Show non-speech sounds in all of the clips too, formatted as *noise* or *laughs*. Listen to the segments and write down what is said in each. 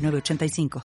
8985.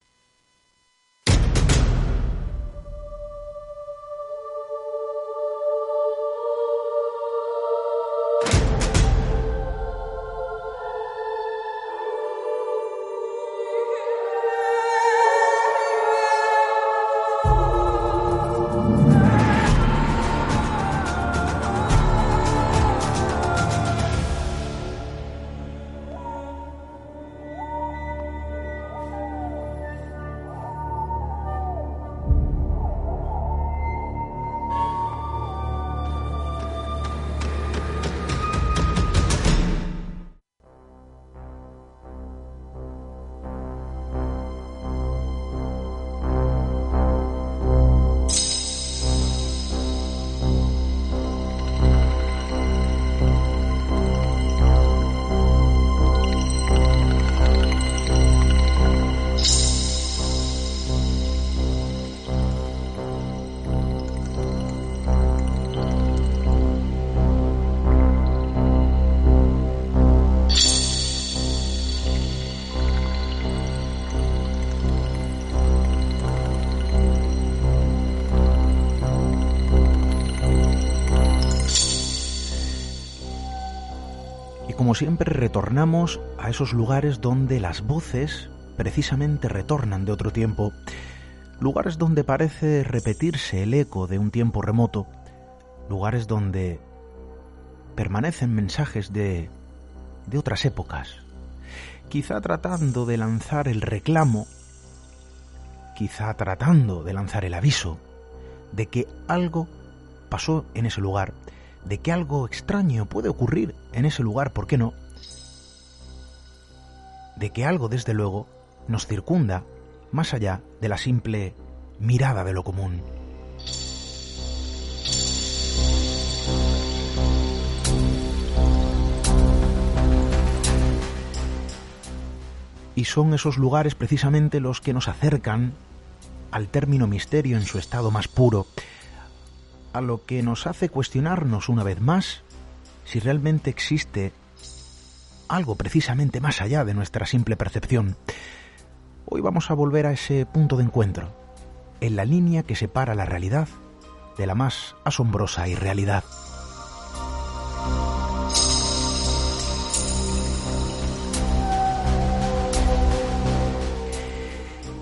985. siempre retornamos a esos lugares donde las voces precisamente retornan de otro tiempo, lugares donde parece repetirse el eco de un tiempo remoto, lugares donde permanecen mensajes de, de otras épocas, quizá tratando de lanzar el reclamo, quizá tratando de lanzar el aviso de que algo pasó en ese lugar de que algo extraño puede ocurrir en ese lugar, ¿por qué no? De que algo, desde luego, nos circunda más allá de la simple mirada de lo común. Y son esos lugares precisamente los que nos acercan al término misterio en su estado más puro, a lo que nos hace cuestionarnos una vez más si realmente existe algo precisamente más allá de nuestra simple percepción. Hoy vamos a volver a ese punto de encuentro, en la línea que separa la realidad de la más asombrosa irrealidad.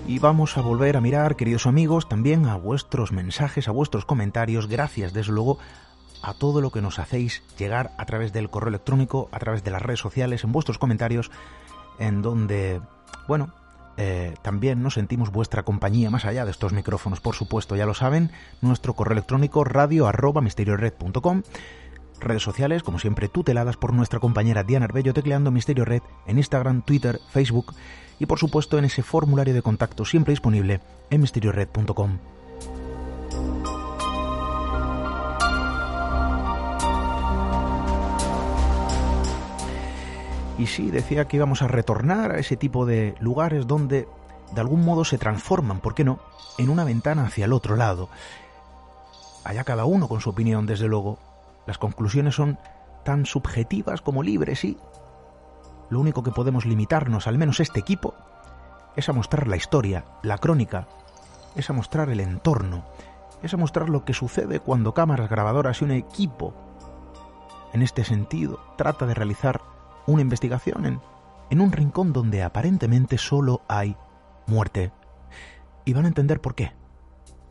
Y vamos a volver a mirar, queridos amigos, también a vuestros mensajes, a vuestros comentarios. Gracias, desde luego, a todo lo que nos hacéis llegar a través del correo electrónico, a través de las redes sociales, en vuestros comentarios, en donde, bueno, eh, también nos sentimos vuestra compañía más allá de estos micrófonos, por supuesto, ya lo saben, nuestro correo electrónico radio redes sociales, como siempre, tuteladas por nuestra compañera Diana Arbello, tecleando Misterio Red en Instagram, Twitter, Facebook y por supuesto en ese formulario de contacto siempre disponible en misteriored.com. Y sí, decía que íbamos a retornar a ese tipo de lugares donde de algún modo se transforman, ¿por qué no?, en una ventana hacia el otro lado. Allá cada uno con su opinión, desde luego. Las conclusiones son tan subjetivas como libres y lo único que podemos limitarnos, al menos este equipo, es a mostrar la historia, la crónica, es a mostrar el entorno, es a mostrar lo que sucede cuando cámaras grabadoras y un equipo, en este sentido, trata de realizar una investigación en, en un rincón donde aparentemente solo hay muerte. Y van a entender por qué.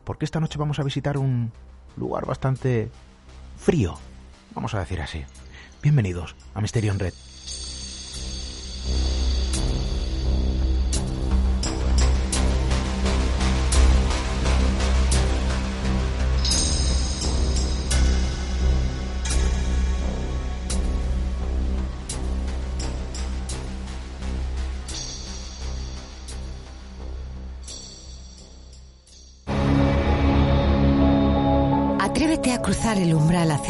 Porque esta noche vamos a visitar un lugar bastante frío, vamos a decir así. Bienvenidos a Misterio Red.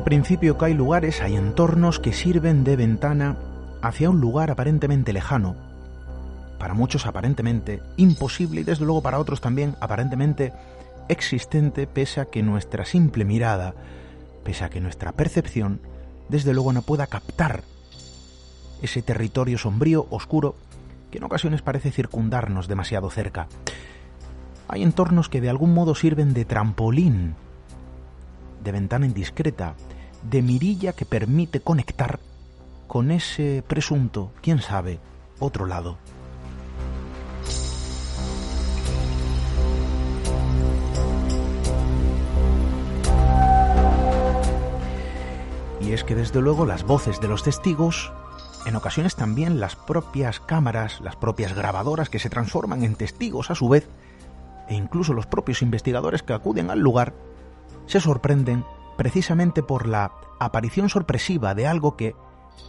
Al principio que hay lugares, hay entornos que sirven de ventana hacia un lugar aparentemente lejano, para muchos aparentemente imposible y desde luego para otros también aparentemente existente, pese a que nuestra simple mirada, pese a que nuestra percepción, desde luego no pueda captar ese territorio sombrío, oscuro, que en ocasiones parece circundarnos demasiado cerca. Hay entornos que de algún modo sirven de trampolín de ventana indiscreta, de mirilla que permite conectar con ese presunto, quién sabe, otro lado. Y es que desde luego las voces de los testigos, en ocasiones también las propias cámaras, las propias grabadoras que se transforman en testigos a su vez, e incluso los propios investigadores que acuden al lugar, se sorprenden precisamente por la aparición sorpresiva de algo que,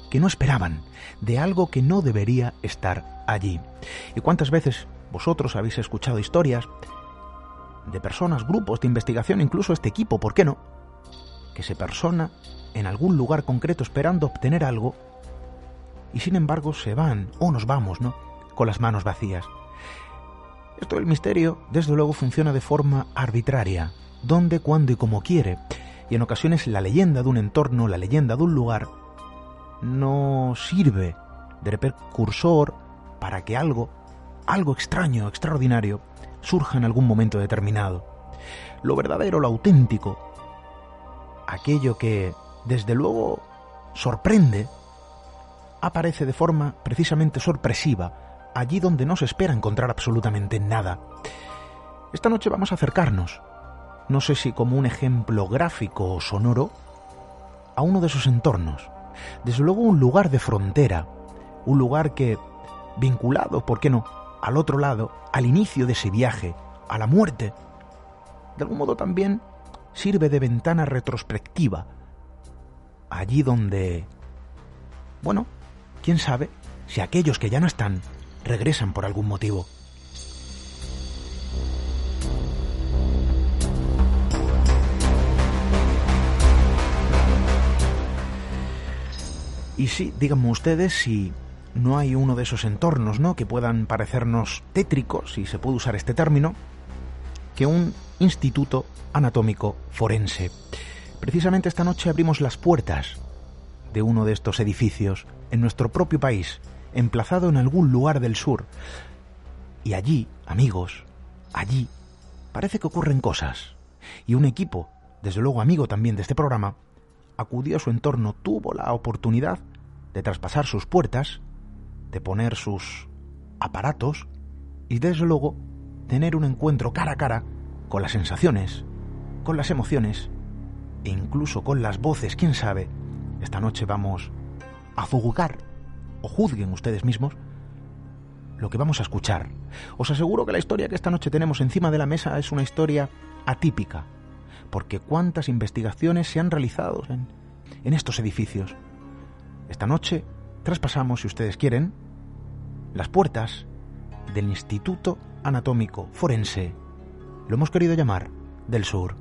que no esperaban, de algo que no debería estar allí. ¿Y cuántas veces vosotros habéis escuchado historias de personas, grupos de investigación, incluso este equipo, ¿por qué no? Que se persona en algún lugar concreto esperando obtener algo y sin embargo se van o nos vamos, ¿no? Con las manos vacías. Esto del misterio, desde luego, funciona de forma arbitraria dónde, cuándo y cómo quiere. Y en ocasiones la leyenda de un entorno, la leyenda de un lugar, no sirve de precursor para que algo, algo extraño, extraordinario, surja en algún momento determinado. Lo verdadero, lo auténtico, aquello que, desde luego, sorprende, aparece de forma precisamente sorpresiva, allí donde no se espera encontrar absolutamente nada. Esta noche vamos a acercarnos no sé si como un ejemplo gráfico o sonoro, a uno de esos entornos. Desde luego un lugar de frontera, un lugar que, vinculado, ¿por qué no?, al otro lado, al inicio de ese viaje, a la muerte, de algún modo también sirve de ventana retrospectiva, allí donde, bueno, quién sabe si aquellos que ya no están regresan por algún motivo. Y sí, díganme ustedes si no hay uno de esos entornos, ¿no? Que puedan parecernos tétricos, si se puede usar este término, que un instituto anatómico forense. Precisamente esta noche abrimos las puertas de uno de estos edificios en nuestro propio país, emplazado en algún lugar del sur. Y allí, amigos, allí, parece que ocurren cosas. Y un equipo, desde luego amigo también de este programa, acudió a su entorno, tuvo la oportunidad de traspasar sus puertas, de poner sus aparatos y desde luego tener un encuentro cara a cara con las sensaciones, con las emociones e incluso con las voces, quién sabe. Esta noche vamos a juzgar, o juzguen ustedes mismos, lo que vamos a escuchar. Os aseguro que la historia que esta noche tenemos encima de la mesa es una historia atípica, porque cuántas investigaciones se han realizado en, estos edificios. Esta noche traspasamos, si ustedes quieren, las puertas del Instituto Anatómico Forense, lo hemos querido llamar del Sur.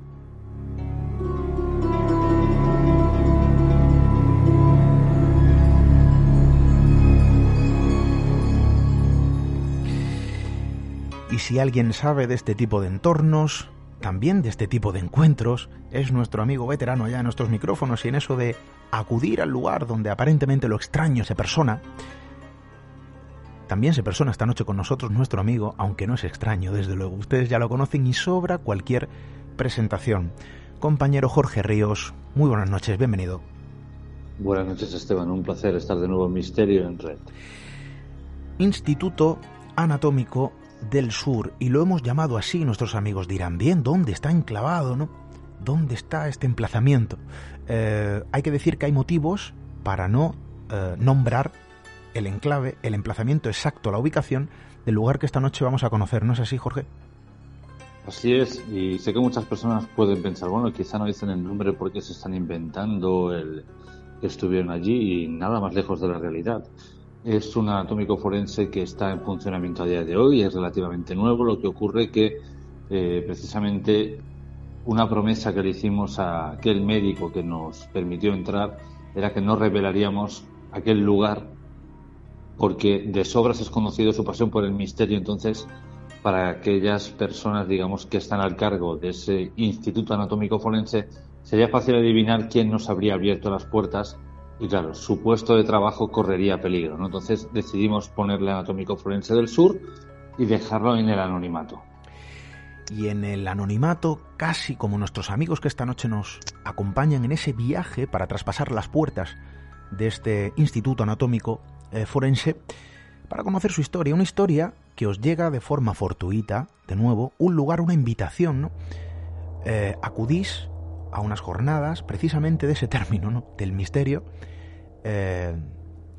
Y si alguien sabe de este tipo de entornos, también de este tipo de encuentros, es nuestro amigo veterano allá en nuestros micrófonos y en eso de acudir al lugar donde aparentemente lo extraño se persona. También se persona esta noche con nosotros nuestro amigo, aunque no es extraño, desde luego. Ustedes ya lo conocen y sobra cualquier presentación. Compañero Jorge Ríos, muy buenas noches, bienvenido. Buenas noches Esteban, un placer estar de nuevo en Misterio en Red. Instituto Anatómico del Sur, y lo hemos llamado así, nuestros amigos dirán, bien, ¿dónde está enclavado, no? ¿Dónde está este emplazamiento? Eh, hay que decir que hay motivos para no eh, nombrar el enclave, el emplazamiento exacto, la ubicación del lugar que esta noche vamos a conocer, ¿no es así, Jorge? Así es, y sé que muchas personas pueden pensar, bueno, quizá no dicen el nombre porque se están inventando el que estuvieron allí y nada más lejos de la realidad. Es un anatómico forense que está en funcionamiento a día de hoy, es relativamente nuevo, lo que ocurre que eh, precisamente una promesa que le hicimos a aquel médico que nos permitió entrar era que no revelaríamos aquel lugar porque de sobras es conocido su pasión por el misterio, entonces para aquellas personas, digamos, que están al cargo de ese Instituto Anatómico Forense, sería fácil adivinar quién nos habría abierto las puertas y, claro, su puesto de trabajo correría peligro. ¿no? Entonces decidimos ponerle Anatómico Forense del Sur y dejarlo en el anonimato. Y en el anonimato, casi como nuestros amigos que esta noche nos acompañan en ese viaje para traspasar las puertas de este Instituto Anatómico eh, Forense, para conocer su historia, una historia que os llega de forma fortuita, de nuevo, un lugar, una invitación, ¿no? Eh, acudís a unas jornadas precisamente de ese término, ¿no? Del misterio, eh,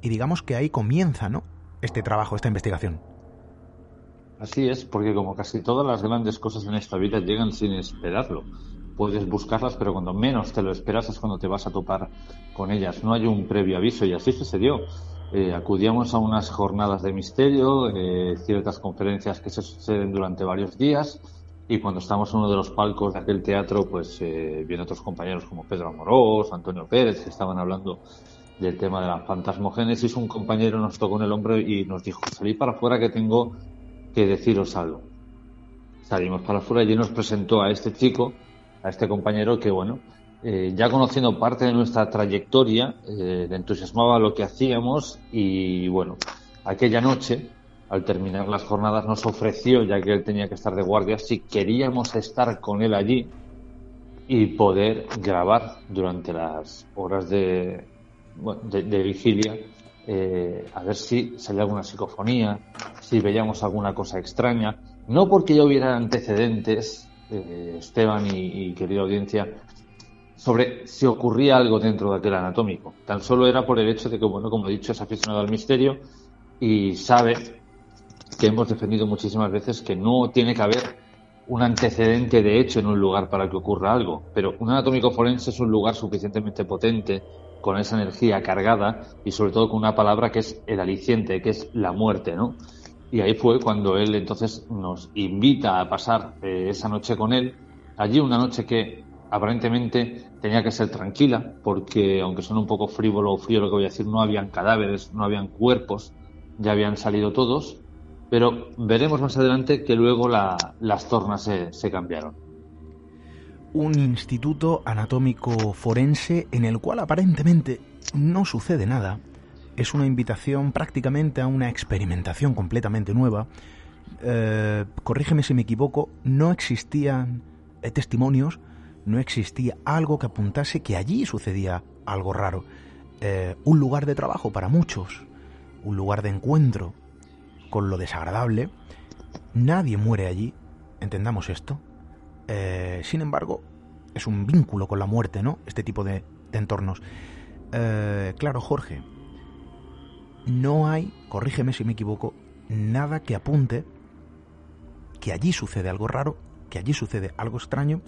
y digamos que ahí comienza, ¿no? Este trabajo, esta investigación. Así es, porque como casi todas las grandes cosas en esta vida llegan sin esperarlo. Puedes buscarlas, pero cuando menos te lo esperas es cuando te vas a topar con ellas. No hay un previo aviso y así sucedió. Eh, acudíamos a unas jornadas de misterio, eh, ciertas conferencias que se suceden durante varios días y cuando estamos en uno de los palcos de aquel teatro, pues eh, vienen otros compañeros como Pedro Amorós, Antonio Pérez, que estaban hablando del tema de la fantasmogénesis. Un compañero nos tocó en el hombro y nos dijo, salí para afuera que tengo que deciros algo. Salimos para afuera y él nos presentó a este chico, a este compañero que, bueno, eh, ya conociendo parte de nuestra trayectoria, eh, le entusiasmaba lo que hacíamos y bueno, aquella noche, al terminar las jornadas, nos ofreció, ya que él tenía que estar de guardia, si queríamos estar con él allí y poder grabar durante las horas de, de, vigilia, eh, a ver si salía alguna psicofonía, si veíamos alguna cosa extraña. No porque ya hubiera antecedentes, Esteban y, y querida audiencia, sobre si ocurría algo dentro de aquel anatómico. Tan solo era por el hecho de que, bueno, como he dicho, es aficionado al misterio y sabe que hemos defendido muchísimas veces que no tiene que haber un antecedente de hecho en un lugar para que ocurra algo. Pero un anatómico forense es un lugar suficientemente potente, con esa energía cargada y sobre todo con una palabra que es el aliciente, que es la muerte, ¿no? Y ahí fue cuando él entonces nos invita a pasar eh, esa noche con él. Allí una noche que aparentemente tenía que ser tranquila, porque aunque son un poco frívolo o frío lo que voy a decir, no habían cadáveres, no habían cuerpos, ya habían salido todos, pero veremos más adelante que luego las tornas se, cambiaron. Un instituto anatómico forense en el cual aparentemente no sucede nada. Es una invitación prácticamente a una experimentación completamente nueva. Eh, corrígeme si me equivoco, no existían eh, testimonios no existía algo que apuntase que allí sucedía algo raro. Eh, un lugar de trabajo para muchos, un lugar de encuentro con lo desagradable. Nadie muere allí, entendamos esto. Eh, sin embargo, es un vínculo con la muerte, ¿no? Este tipo de, entornos. Eh, claro, Jorge, no hay, corrígeme si me equivoco, nada que apunte que allí sucede algo raro, que allí sucede algo extraño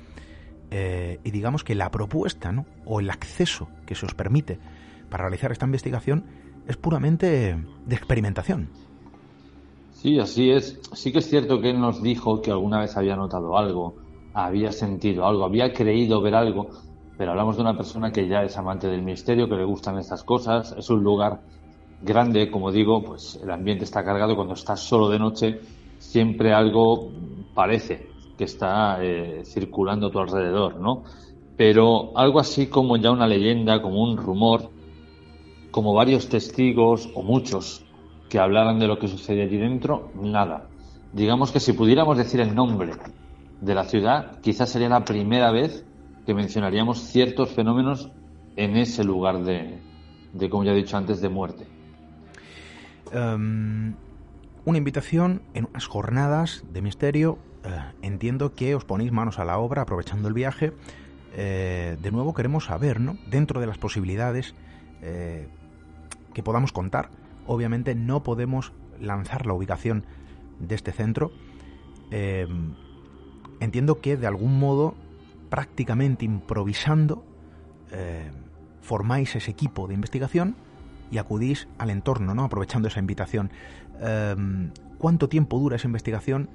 eh, y digamos que la propuesta ¿no? o el acceso que se os permite para realizar esta investigación es puramente de experimentación. Sí, así es. Sí que es cierto que él nos dijo que alguna vez había notado algo, había sentido algo, había creído ver algo, pero hablamos de una persona que ya es amante del misterio, que le gustan estas cosas, es un lugar grande, como digo, pues el ambiente está cargado, cuando estás solo de noche siempre algo parece que está eh, circulando a tu alrededor, ¿no? Pero algo así como ya una leyenda, como un rumor, como varios testigos o muchos que hablaran de lo que sucede allí dentro, nada. Digamos que si pudiéramos decir el nombre de la ciudad, quizás sería la primera vez que mencionaríamos ciertos fenómenos en ese lugar de, de como ya he dicho antes, de muerte. Em, una invitación en unas jornadas de misterio. Eh, entiendo que os ponéis manos a la obra aprovechando el viaje. Eh, de nuevo queremos saber, ¿no? Dentro de las posibilidades eh, que podamos contar. Obviamente no podemos lanzar la ubicación de este centro. Em, entiendo que de algún modo, prácticamente improvisando, formáis ese equipo de investigación y acudís al entorno, ¿no? Aprovechando esa invitación. Em, ¿Cuánto tiempo dura esa investigación?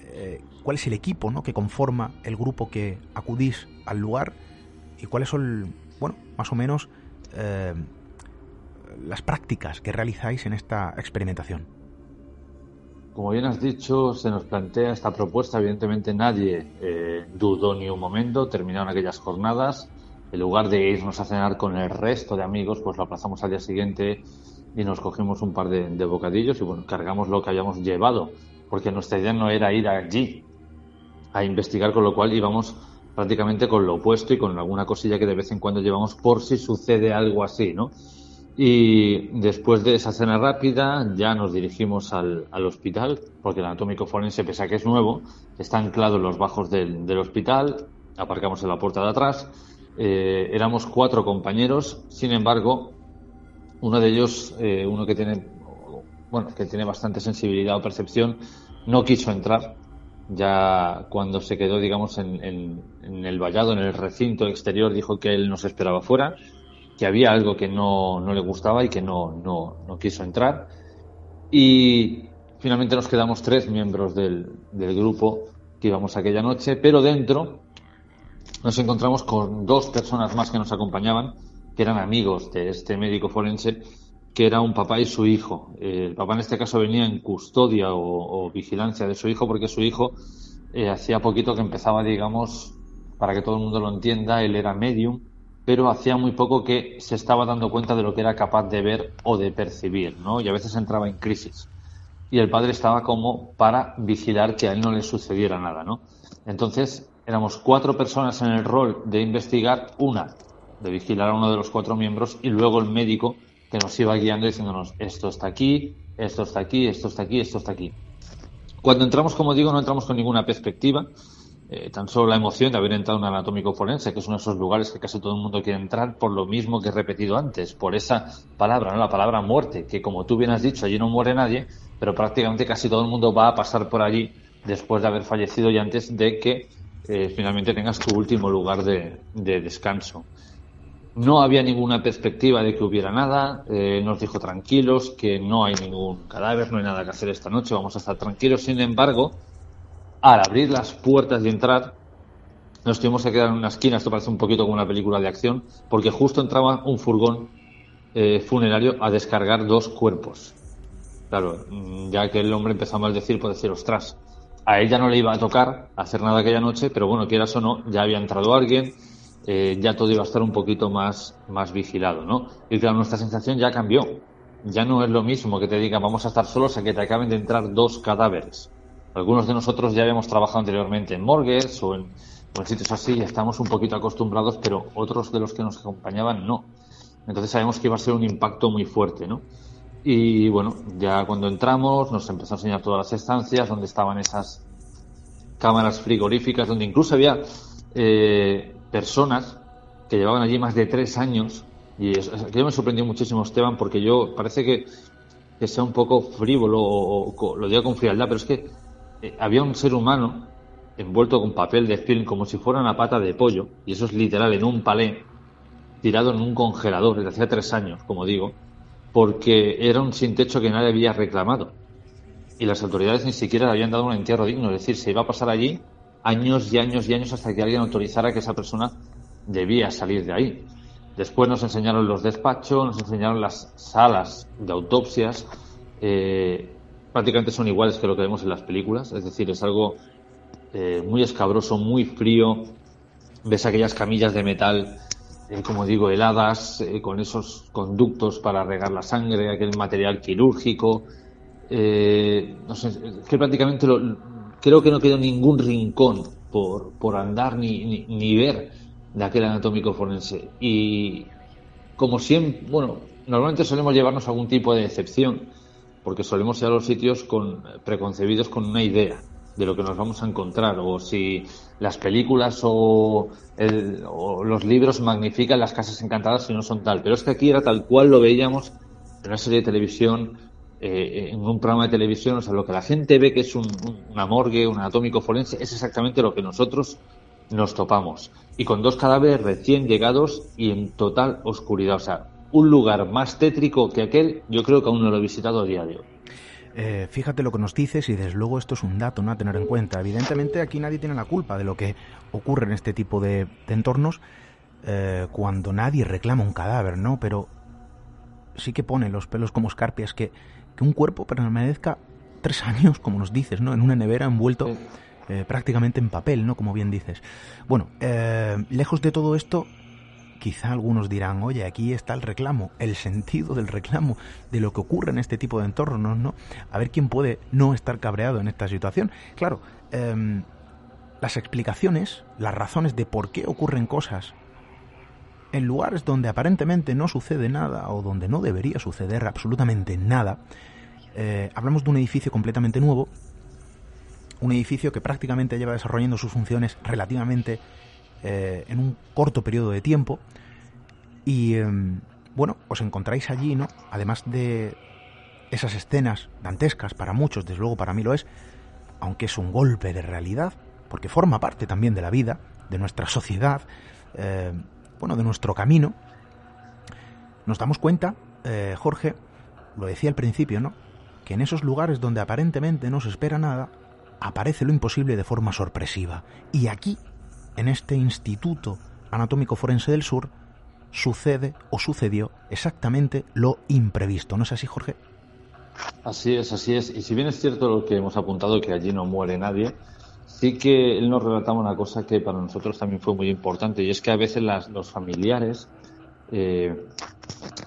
Eh, ¿Cuál es el equipo ¿no? que conforma el grupo que acudís al lugar? ¿Y cuáles son, bueno, más o menos las prácticas que realizáis en esta experimentación? Como bien has dicho, se nos plantea esta propuesta. Evidentemente nadie eh, dudó ni un momento. Terminaron aquellas jornadas en lugar de irnos a cenar con el resto de amigos, pues lo aplazamos al día siguiente y nos cogimos un par de, bocadillos y bueno, cargamos lo que habíamos llevado, porque nuestra idea no era ir allí a investigar, con lo cual íbamos prácticamente con lo opuesto y con alguna cosilla que de vez en cuando llevamos por si sucede algo así, ¿no? Y después de esa cena rápida ya nos dirigimos al, hospital, porque el anatómico forense, pese a que es nuevo, está anclado en los bajos del, del hospital, aparcamos en la puerta de atrás eh, éramos cuatro compañeros, sin embargo, uno de ellos, eh, uno que tiene, bueno, que tiene bastante sensibilidad o percepción, no quiso entrar. Ya cuando se quedó, digamos, en, el vallado, en el recinto exterior, dijo que él nos esperaba fuera, que había algo que no, no le gustaba y que no, no, no, quiso entrar. Y finalmente nos quedamos tres miembros del, del grupo que íbamos aquella noche, pero dentro nos encontramos con dos personas más que nos acompañaban, que eran amigos de este médico forense, que era un papá y su hijo. El papá en este caso venía en custodia o, vigilancia de su hijo porque su hijo eh, hacía poquito que empezaba, digamos, para que todo el mundo lo entienda, él era medium, pero hacía muy poco que se estaba dando cuenta de lo que era capaz de ver o de percibir, ¿no? Y a veces entraba en crisis. Y el padre estaba como para vigilar que a él no le sucediera nada, ¿no? Entonces, éramos cuatro personas en el rol de investigar, una de vigilar a uno de los cuatro miembros y luego el médico que nos iba guiando diciéndonos esto está aquí, esto está aquí, esto está aquí, esto está aquí. Cuando entramos, como digo, no entramos con ninguna perspectiva, eh, tan solo la emoción de haber entrado en un anatómico forense, que es uno de esos lugares que casi todo el mundo quiere entrar por lo mismo que he repetido antes, por esa palabra, ¿no? la palabra muerte, que como tú bien has dicho, allí no muere nadie, pero prácticamente casi todo el mundo va a pasar por allí después de haber fallecido y antes de que eh, finalmente tengas tu último lugar de, descanso. No había ninguna perspectiva de que hubiera nada, eh, nos dijo tranquilos que no hay ningún cadáver, no hay nada que hacer esta noche, vamos a estar tranquilos. Sin embargo, al abrir las puertas y entrar, nos tuvimos que quedar en una esquina, esto parece un poquito como una película de acción, porque justo entraba un furgón eh, funerario a descargar dos cuerpos. Claro, mm, ya que el hombre empezó a maldecir, puede decir, ostras, a ella no le iba a tocar hacer nada aquella noche, pero bueno, quieras o no, ya había entrado alguien, eh, ya todo iba a estar un poquito más, más vigilado, ¿no? Y claro, nuestra sensación ya cambió. Ya no es lo mismo que te digan vamos a estar solos a que te acaben de entrar dos cadáveres. Algunos de nosotros ya habíamos trabajado anteriormente en morgues o en, sitios así y estamos un poquito acostumbrados, pero otros de los que nos acompañaban no. Entonces sabemos que iba a ser un impacto muy fuerte, ¿no? Y bueno, ya cuando entramos nos empezó a enseñar todas las estancias donde estaban esas cámaras frigoríficas, donde incluso había eh, personas que llevaban allí más de tres años. Y eso, me sorprendió muchísimo, Esteban, porque yo parece que, sea un poco frívolo lo digo con frialdad, pero es que eh, había un ser humano envuelto con papel de film como si fuera una pata de pollo, y eso es literal, en un palé, tirado en un congelador desde hace tres años, como digo, porque era un sin techo que nadie había reclamado. Y las autoridades ni siquiera le habían dado un entierro digno, es decir, se iba a pasar allí años y años y años hasta que alguien autorizara que esa persona debía salir de ahí. Después nos enseñaron los despachos, nos enseñaron las salas de autopsias. Eh, prácticamente son iguales que lo que vemos en las películas, es decir, es algo eh, muy escabroso, muy frío. Ves aquellas camillas de metal, eh, como digo, heladas, eh, con esos conductos para regar la sangre, aquel material quirúrgico. no sé, que prácticamente creo que no quedó ningún rincón por, por andar ni, ni, ni ver de aquel anatómico forense. Y como siempre, bueno, normalmente solemos llevarnos algún tipo de decepción, porque solemos ir a los sitios con preconcebidos con una idea de lo que nos vamos a encontrar, o si las películas o, los libros magnifican las casas encantadas y no son tal. Pero es que aquí era tal cual lo veíamos en una serie de televisión, eh, en un programa de televisión, o sea, lo que la gente ve que es un, una morgue, un anatómico forense, es exactamente lo que nosotros nos topamos. Y con dos cadáveres recién llegados y en total oscuridad. O sea, un lugar más tétrico que aquel, yo creo que aún no lo he visitado a día de hoy. Eh, fíjate lo que nos dices y desde luego esto es un dato ¿no? a tener en cuenta. Evidentemente aquí nadie tiene la culpa de lo que ocurre en este tipo de, entornos eh, cuando nadie reclama un cadáver, ¿no? Pero sí que pone los pelos como escarpias que, que un cuerpo permanezca tres años, como nos dices, ¿no? En una nevera envuelto eh, prácticamente en papel, ¿no? Como bien dices. Bueno, lejos de todo esto, quizá algunos dirán, oye, aquí está el reclamo, el sentido del reclamo, de lo que ocurre en este tipo de entornos, ¿no? A ver quién puede no estar cabreado en esta situación. Claro, em, las explicaciones, las razones de por qué ocurren cosas en lugares donde aparentemente no sucede nada o donde no debería suceder absolutamente nada, eh, hablamos de un edificio completamente nuevo un edificio que prácticamente lleva desarrollando sus funciones relativamente eh, en un corto periodo de tiempo. Y em, bueno, os encontráis allí, ¿no? Además de esas escenas dantescas, para muchos, desde luego para mí lo es, aunque es un golpe de realidad, porque forma parte también de la vida, de nuestra sociedad, eh, bueno, de nuestro camino, nos damos cuenta, eh, Jorge, lo decía al principio, ¿no? Que en esos lugares donde aparentemente no se espera nada, aparece lo imposible de forma sorpresiva. Y aquí, en este Instituto Anatómico Forense del Sur, sucede o sucedió exactamente lo imprevisto. ¿No es así, Jorge? Así es, así es. Y si bien es cierto lo que hemos apuntado, que allí no muere nadie, sí que él nos relataba una cosa que para nosotros también fue muy importante, y es que a veces los familiares eh,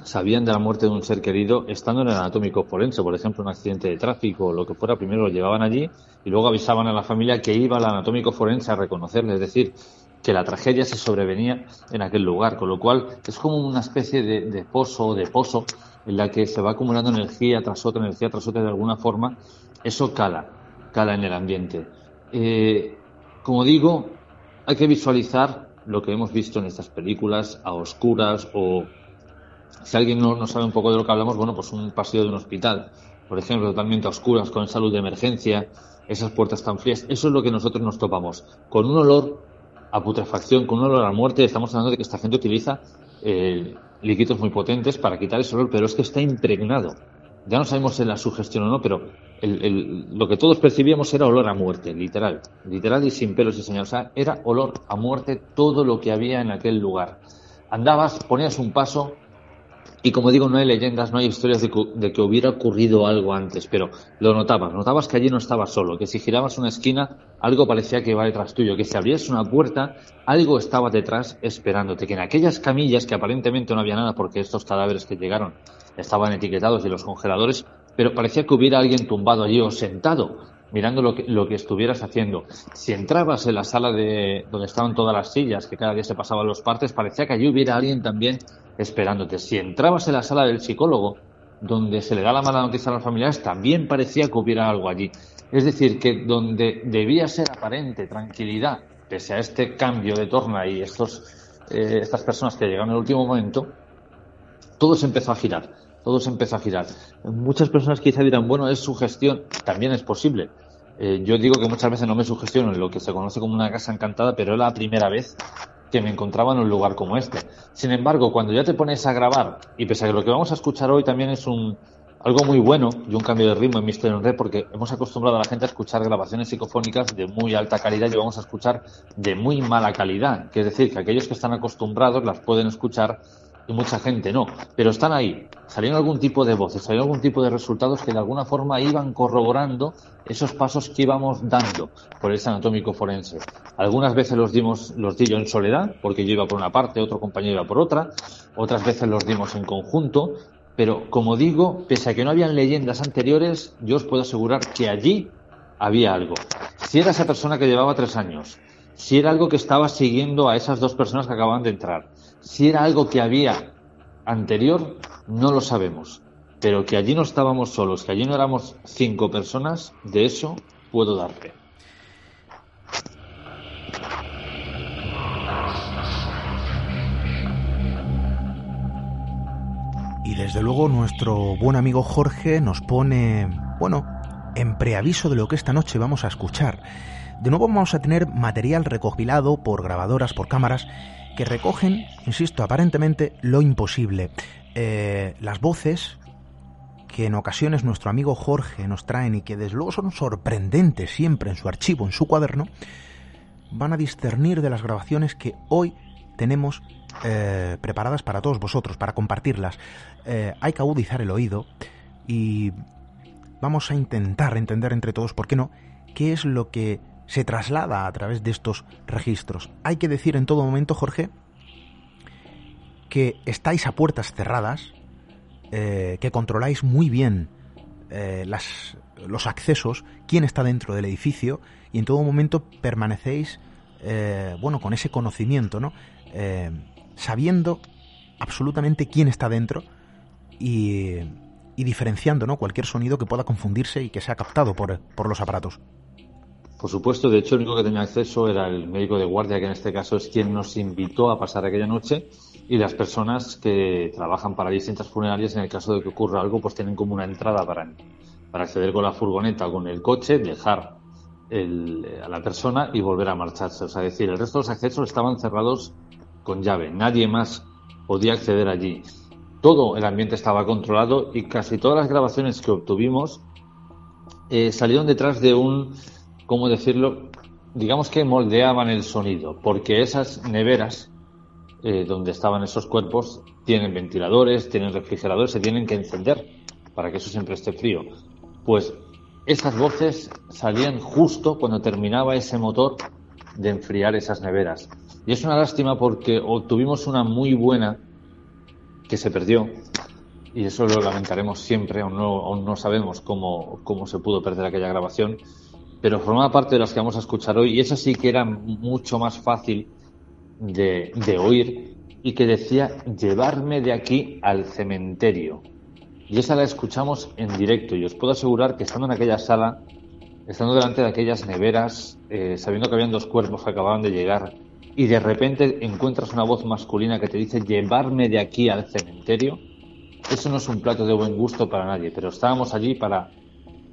sabían de la muerte de un ser querido estando en el anatómico forense, por ejemplo, un accidente de tráfico o lo que fuera, primero lo llevaban allí y luego avisaban a la familia que iba al anatómico forense a reconocerle, es decir, que la tragedia se sobrevenía en aquel lugar, con lo cual es como una especie de, pozo o de pozo en la que se va acumulando energía tras otra, energía tras otra, de alguna forma, eso cala, cala en el ambiente. Eh, como digo, hay que visualizar lo que hemos visto en estas películas a oscuras o si alguien no, sabe un poco de lo que hablamos, bueno, pues un pasillo de un hospital, por ejemplo, totalmente a oscuras, con salud de emergencia, esas puertas tan frías, eso es lo que nosotros nos topamos, con un olor a putrefacción, con un olor a muerte, estamos hablando de que esta gente utiliza eh, líquidos muy potentes para quitar ese olor, pero es que está impregnado. Ya no sabemos si la sugestión o no, pero lo que todos percibíamos era olor a muerte, literal, literal y sin pelos y señales. O sea, era olor a muerte todo lo que había en aquel lugar. Andabas, ponías un paso y como digo, no hay leyendas, no hay historias de que, hubiera ocurrido algo antes, pero lo notabas, notabas que allí no estabas solo, que si girabas una esquina, algo parecía que iba detrás tuyo, que si abrías una puerta, algo estaba detrás esperándote, que en aquellas camillas que aparentemente no había nada porque estos cadáveres que llegaron estaban etiquetados y los congeladores, pero parecía que hubiera alguien tumbado allí o sentado mirando lo que, lo que estuvieras haciendo. Si entrabas en la sala de donde estaban todas las sillas, que cada día se pasaban los partes, parecía que allí hubiera alguien también esperándote. Si entrabas en la sala del psicólogo, donde se le da la mala noticia a los familiares, también parecía que hubiera algo allí. Es decir, que donde debía ser aparente tranquilidad, pese a este cambio de torna y estos, eh, estas personas que llegaron en el último momento, todo se empezó a girar, todo se empezó a girar. Muchas personas quizá dirán, bueno, es su gestión, también es posible. Eh, yo digo que muchas veces no me sugestiono en lo que se conoce como una casa encantada, pero es la primera vez que me encontraba en un lugar como este. Sin embargo, cuando ya te pones a grabar, y pese a que lo que vamos a escuchar hoy también es algo muy bueno y un cambio de ritmo en Misterio en porque hemos acostumbrado a la gente a escuchar grabaciones psicofónicas de muy alta calidad y vamos a escuchar de muy mala calidad. Que es decir, que aquellos que están acostumbrados las pueden escuchar y mucha gente no, pero están ahí. Salieron algún tipo de voces, salieron algún tipo de resultados que de alguna forma iban corroborando esos pasos que íbamos dando por ese anatómico forense. Algunas veces los dimos, los di yo en soledad, porque yo iba por una parte, otro compañero iba por otra, otras veces los dimos en conjunto, pero como digo, pese a que no habían leyendas anteriores, yo os puedo asegurar que allí había algo. Si era esa persona que llevaba tres años, si era algo que estaba siguiendo a esas dos personas que acababan de entrar, si era algo que había anterior, no lo sabemos. Pero que allí no estábamos solos, que allí no éramos cinco personas, de eso puedo darte. Y desde luego nuestro buen amigo Jorge nos pone, bueno, en preaviso de lo que esta noche vamos a escuchar. De nuevo vamos a tener material recopilado por grabadoras, por cámaras, que recogen, insisto, aparentemente lo imposible. Eh, las voces que en ocasiones nuestro amigo Jorge nos traen y que desde luego son sorprendentes siempre en su archivo, en su cuaderno, van a discernir de las grabaciones que hoy tenemos eh, preparadas para todos vosotros, para compartirlas. Eh, hay que agudizar el oído y vamos a intentar entender entre todos, ¿por qué no?, qué es lo que se traslada a través de estos registros. Hay que decir en todo momento, Jorge, que estáis a puertas cerradas, eh, que controláis muy bien eh, las, los accesos, quién está dentro del edificio y en todo momento permanecéis, eh, bueno, con ese conocimiento, ¿no? sabiendo absolutamente quién está dentro y, y diferenciando, ¿no? Cualquier sonido que pueda confundirse y que sea captado por, por los aparatos. Por supuesto, de hecho, el único que tenía acceso era el médico de guardia, que en este caso es quien nos invitó a pasar aquella noche, y las personas que trabajan para distintas funerarias, en el caso de que ocurra algo, pues tienen como una entrada para, para acceder con la furgoneta o con el coche, dejar a la persona y volver a marcharse. O sea, decir, el resto de los accesos estaban cerrados con llave, nadie más podía acceder allí. Todo el ambiente estaba controlado y casi todas las grabaciones que obtuvimos eh, salieron detrás de un ¿cómo decirlo? Digamos que moldeaban el sonido, porque esas neveras eh, donde estaban esos cuerpos tienen ventiladores, tienen refrigeradores, se tienen que encender para que eso siempre esté frío. Pues esas voces salían justo cuando terminaba ese motor de enfriar esas neveras. Y es una lástima porque obtuvimos una muy buena que se perdió y eso lo lamentaremos siempre, aún no, aún no sabemos cómo, cómo se pudo perder aquella grabación pero formaba parte de las que vamos a escuchar hoy y esa sí que era mucho más fácil de, oír y que decía llevarme de aquí al cementerio. Y esa la escuchamos en directo y os puedo asegurar que estando en aquella sala, estando delante de aquellas neveras, eh, sabiendo que habían dos cuerpos que acababan de llegar y de repente encuentras una voz masculina que te dice llevarme de aquí al cementerio, eso no es un plato de buen gusto para nadie, pero estábamos allí para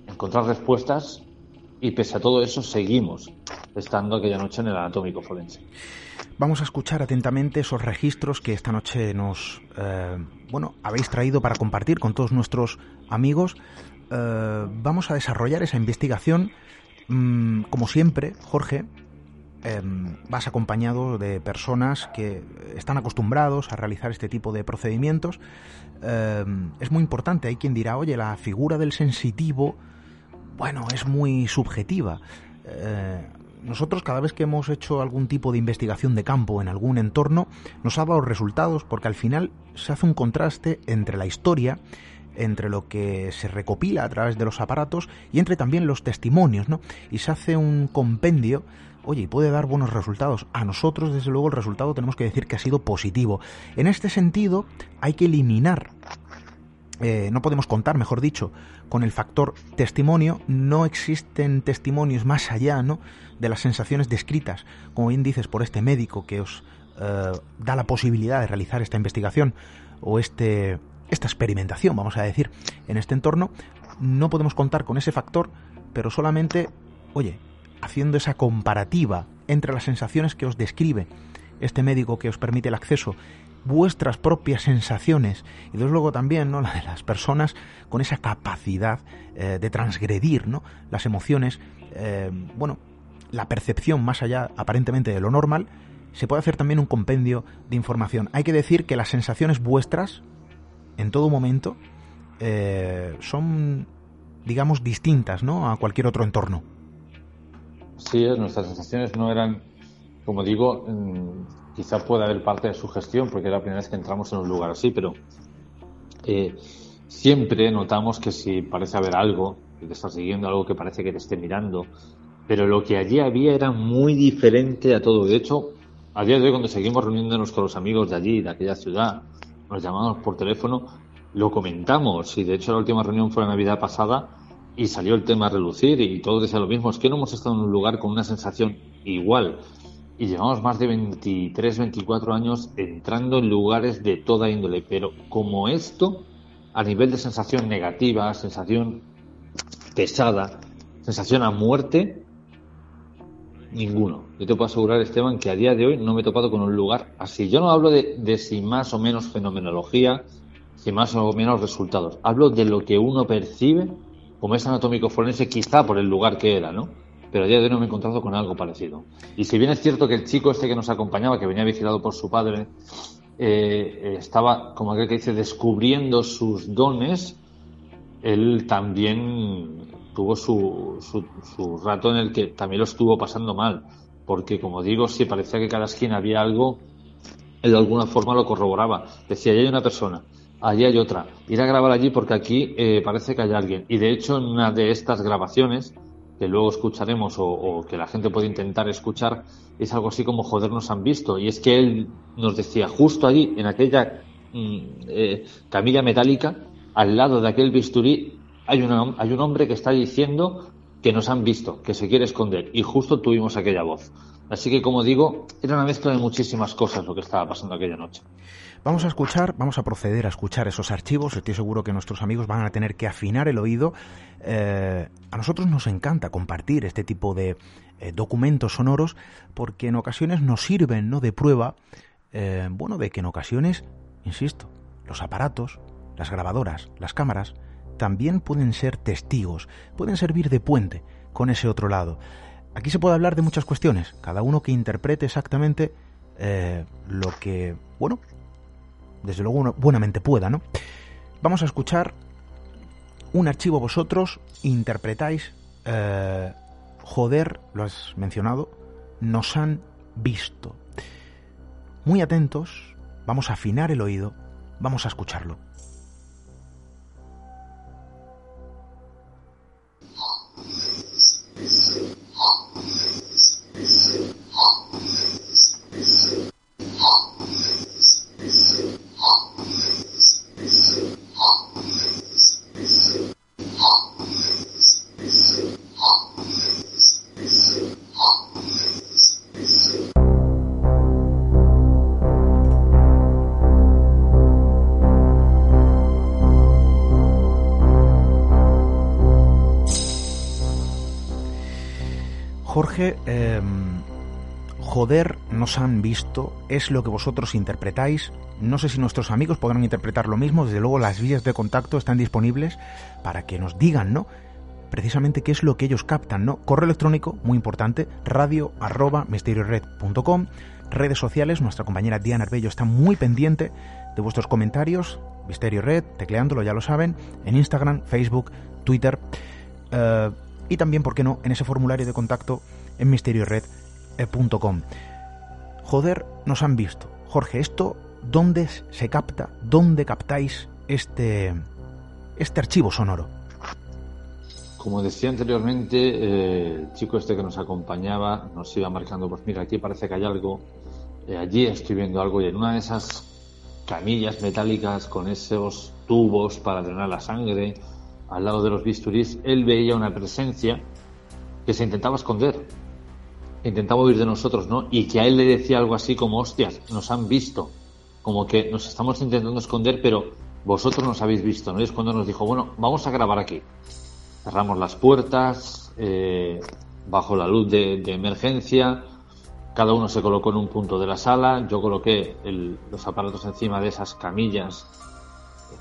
encontrar respuestas y pese a todo eso seguimos estando aquella noche en el anatómico forense. Vamos a escuchar atentamente esos registros que esta noche nos eh, bueno habéis traído para compartir con todos nuestros amigos. Eh, vamos a desarrollar esa investigación. Mm, como siempre, Jorge, em, vas acompañado de personas que están acostumbrados a realizar este tipo de procedimientos. Em, es muy importante, hay quien dirá, oye, la figura del sensitivo bueno, es muy subjetiva. Eh, nosotros cada vez que hemos hecho algún tipo de investigación de campo en algún entorno, nos ha dado resultados porque al final se hace un contraste entre la historia, entre lo que se recopila a través de los aparatos y entre también los testimonios, ¿no? Y se hace un compendio, oye, y puede dar buenos resultados. A nosotros, desde luego, el resultado tenemos que decir que ha sido positivo. En este sentido, hay que eliminar eh, no podemos contar, mejor dicho, con el factor testimonio, no existen testimonios más allá ¿no? de las sensaciones descritas, como bien dices, por este médico que os eh, da la posibilidad de realizar esta investigación o este, esta experimentación, vamos a decir, en este entorno, no podemos contar con ese factor, pero solamente, oye, haciendo esa comparativa entre las sensaciones que os describe este médico que os permite el acceso vuestras propias sensaciones y desde luego también ¿no? la de las personas con esa capacidad eh, de transgredir ¿no? las emociones, eh, bueno, la percepción más allá aparentemente de lo normal se puede hacer también un compendio de información. Hay que decir que las sensaciones vuestras, en todo momento, eh, son, digamos, distintas ¿no? a cualquier otro entorno. Sí, nuestras sensaciones no eran, como digo, mm, quizá pueda haber parte de su gestión, porque es la primera vez que entramos en un lugar así, pero eh, siempre notamos que si parece haber algo, que te está siguiendo, algo que parece que te esté mirando, pero lo que allí había era muy diferente a todo. De hecho, a día de hoy, cuando seguimos reuniéndonos con los amigos de allí, de aquella ciudad, nos llamamos por teléfono, lo comentamos. Y de hecho, la última reunión fue la Navidad pasada y salió el tema a relucir y todos decían lo mismo. Es que no hemos estado en un lugar con una sensación igual. Y llevamos más de 23, 24 años entrando en lugares de toda índole. Pero como esto, a nivel de sensación negativa, sensación pesada, sensación a muerte, ninguno. Yo te puedo asegurar, Esteban, que a día de hoy no me he topado con un lugar así. Yo no hablo de, si más o menos fenomenología, si más o menos resultados. Hablo de lo que uno percibe como es anatómico forense, quizá por el lugar que era, ¿no? Pero a día de hoy no me he encontrado con algo parecido. Y si bien es cierto que el chico este que nos acompañaba, que venía vigilado por su padre, eh, estaba, como aquel que dice, descubriendo sus dones, él también tuvo su, su, rato en el que también lo estuvo pasando mal, porque como digo, si parecía que cada esquina había algo, él de alguna forma lo corroboraba. Decía, allí hay una persona, allí hay otra, ir a grabar allí porque aquí eh, parece que hay alguien. Y de hecho, en una de estas grabaciones, que luego escucharemos o, que la gente puede intentar escuchar, es algo así como joder nos han visto. Y es que él nos decía, justo allí, en aquella mm, eh, camilla metálica, al lado de aquel bisturí, hay, hay un hombre que está diciendo que nos han visto, que se quiere esconder, y justo tuvimos aquella voz. Así que, como digo, era una mezcla de muchísimas cosas lo que estaba pasando aquella noche. Vamos a escuchar, vamos a proceder a escuchar esos archivos. Estoy seguro que nuestros amigos van a tener que afinar el oído. Eh, a nosotros nos encanta compartir este tipo de eh, documentos sonoros porque en ocasiones nos sirven ¿no? de prueba, eh, bueno, de que en ocasiones, insisto, los aparatos, las grabadoras, las cámaras, también pueden ser testigos, pueden servir de puente con ese otro lado. Aquí se puede hablar de muchas cuestiones, cada uno que interprete exactamente eh, lo que, bueno, desde luego buenamente pueda, ¿no? Vamos a escuchar un archivo vosotros, interpretáis, eh, joder, lo has mencionado, nos han visto. Muy atentos, vamos a afinar el oído, vamos a escucharlo. Jorge, em, joder, nos han visto, es lo que vosotros interpretáis. No sé si nuestros amigos podrán interpretar lo mismo, desde luego las vías de contacto están disponibles para que nos digan, ¿no? Precisamente qué es lo que ellos captan, ¿no? Correo electrónico, muy importante, radio arroba misteriored.com, redes sociales, nuestra compañera Diana Arbello está muy pendiente de vuestros comentarios, Misterio Red, tecleándolo, ya lo saben, en Instagram, Facebook, Twitter. Eh, y también, ¿por qué no?, en ese formulario de contacto en misteriored.com. Joder, nos han visto. Jorge, ¿esto dónde se capta? ¿Dónde captáis este, este archivo sonoro? Como decía anteriormente, eh, el chico este que nos acompañaba nos iba marcando, pues mira, aquí parece que hay algo, eh, allí estoy viendo algo y en una de esas camillas metálicas con esos tubos para drenar la sangre, al lado de los bisturís, él veía una presencia que se intentaba esconder, intentaba huir de nosotros, ¿no? Y que a él le decía algo así como, hostias, nos han visto, como que nos estamos intentando esconder, pero vosotros nos habéis visto, ¿no? Y es cuando nos dijo, bueno, vamos a grabar aquí. Cerramos las puertas, eh, bajo la luz de, emergencia, cada uno se colocó en un punto de la sala, yo coloqué los aparatos encima de esas camillas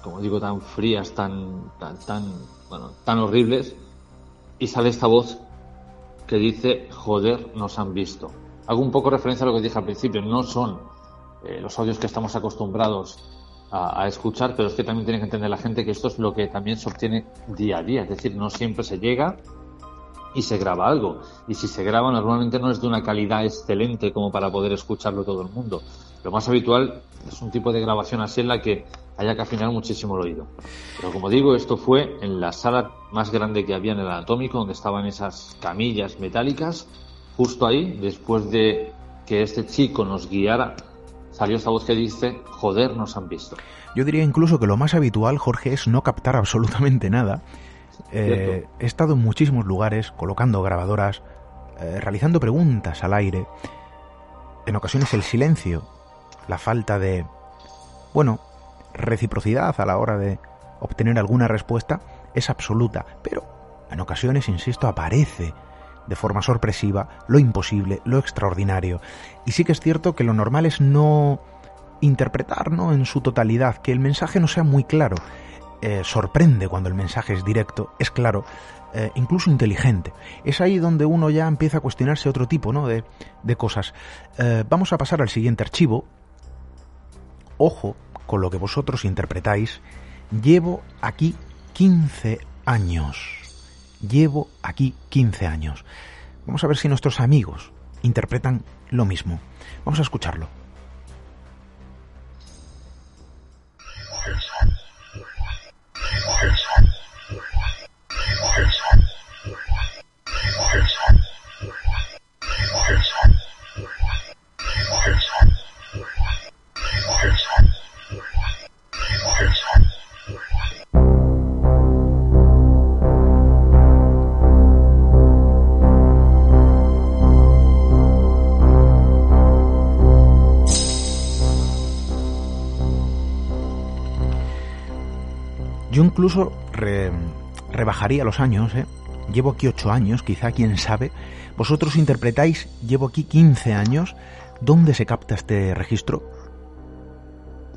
como digo, tan frías, tan, tan, tan, bueno, tan horribles, y sale esta voz que dice, joder, nos han visto. hago un poco referencia a lo que dije al principio, no son eh, los audios que estamos acostumbrados a, escuchar, pero es que también tiene que entender la gente que esto es lo que también se obtiene día a día, es decir, no siempre se llega y se graba algo. Y si se graba, normalmente no es de una calidad excelente como para poder escucharlo todo el mundo. Lo más habitual es un tipo de grabación así en la que haya que afinar muchísimo el oído. Pero como digo, esto fue en la sala más grande que había en el anatómico, donde estaban esas camillas metálicas, justo ahí, después de que este chico nos guiara salió esta voz que dice, joder, nos han visto. Yo diría incluso que lo más habitual, Jorge, es no captar absolutamente nada. Eh, he estado en muchísimos lugares colocando grabadoras, eh, realizando preguntas al aire. En ocasiones el silencio, la falta de, bueno, reciprocidad a la hora de obtener alguna respuesta es absoluta, pero en ocasiones, insisto, aparece de forma sorpresiva lo imposible, lo extraordinario. Y sí que es cierto que lo normal es no interpretar ¿no? en su totalidad, que el mensaje no sea muy claro. Eh, sorprende cuando el mensaje es directo, es claro, eh, incluso inteligente. Es ahí donde uno ya empieza a cuestionarse otro tipo ¿no? de, de cosas. Eh, vamos a pasar al siguiente archivo. Ojo con lo que vosotros interpretáis. Llevo aquí 15 años Llevo aquí 15 años. Vamos a ver si nuestros amigos interpretan lo mismo. Vamos a escucharlo. Incluso rebajaría los años, ¿eh? Llevo aquí ocho años, quizá quién sabe. Vosotros interpretáis, llevo aquí 15 años. ¿Dónde se capta este registro?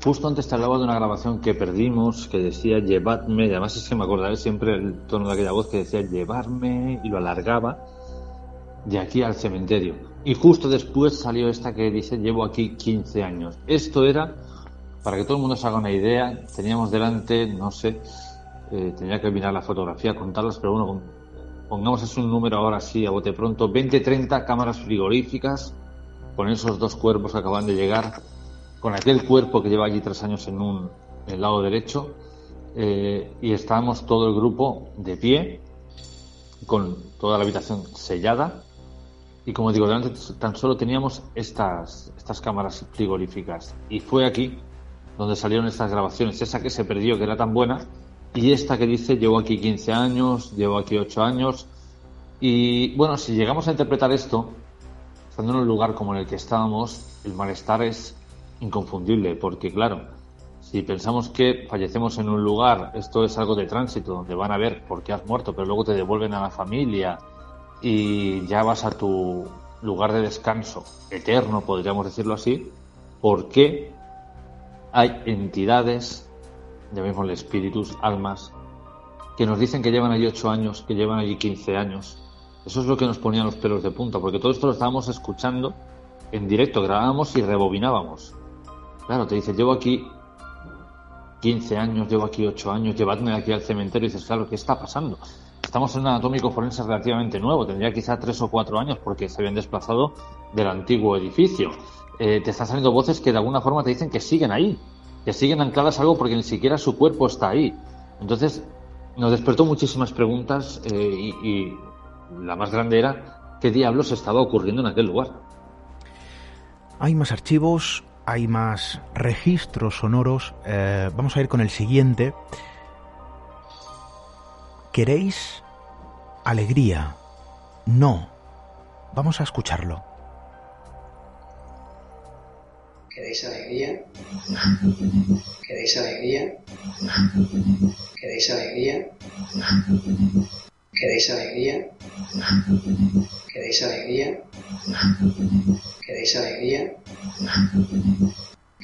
Justo antes te hablaba de una grabación que perdimos que decía llevadme, y además es que me acordaré siempre el tono de aquella voz que decía llevarme y lo alargaba de aquí al cementerio. Y justo después salió esta que dice llevo aquí 15 años. Esto era para que todo el mundo se haga una idea, teníamos delante, no sé, eh, tenía que mirar la fotografía, contarlas, pero bueno, pongamos es un número ahora sí, a bote pronto, 20, 30 cámaras frigoríficas con esos dos cuerpos que acaban de llegar, con aquel cuerpo que lleva allí tres años en un en el lado derecho, eh, y estábamos todo el grupo de pie, con toda la habitación sellada, y como digo, delante tan solo teníamos estas, estas cámaras frigoríficas. Y fue aquí donde salieron estas grabaciones, esa que se perdió, que era tan buena, y esta que dice, llevo aquí 15 años, llevo aquí 8 años, y bueno, si llegamos a interpretar esto, estando en un lugar como en el que estábamos, el malestar es inconfundible, porque claro, si pensamos que fallecemos en un lugar, esto es algo de tránsito, donde van a ver por qué has muerto, pero luego te devuelven a la familia y ya vas a tu lugar de descanso eterno, podríamos decirlo así, ¿por qué hay entidades, llamémosle espíritus, almas, que nos dicen que llevan allí ocho años, que llevan allí 15 años. Eso es lo que nos ponía los pelos de punta, porque todo esto lo estábamos escuchando en directo, grabábamos y rebobinábamos. Claro, te dice, llevo aquí 15 años, llevo aquí 8 años, llevadme aquí al cementerio y dices, claro, ¿qué está pasando? Estamos en un anatómico forense relativamente nuevo, tendría quizá 3 o 4 años porque se habían desplazado del antiguo edificio. Eh, te están saliendo voces que de alguna forma te dicen que siguen ahí, que siguen ancladas algo porque ni siquiera su cuerpo está ahí. Entonces, nos despertó muchísimas preguntas eh, y, la más grande era qué diablos estaba ocurriendo en aquel lugar. Hay más archivos, hay más registros sonoros. Eh, vamos a ir con el siguiente. ¿Queréis alegría? No. Vamos a escucharlo. ¿Queréis alegría? ¿Queréis alegría? ¿Queréis alegría? ¿Queréis alegría? ¿Queréis alegría? ¿Queréis alegría?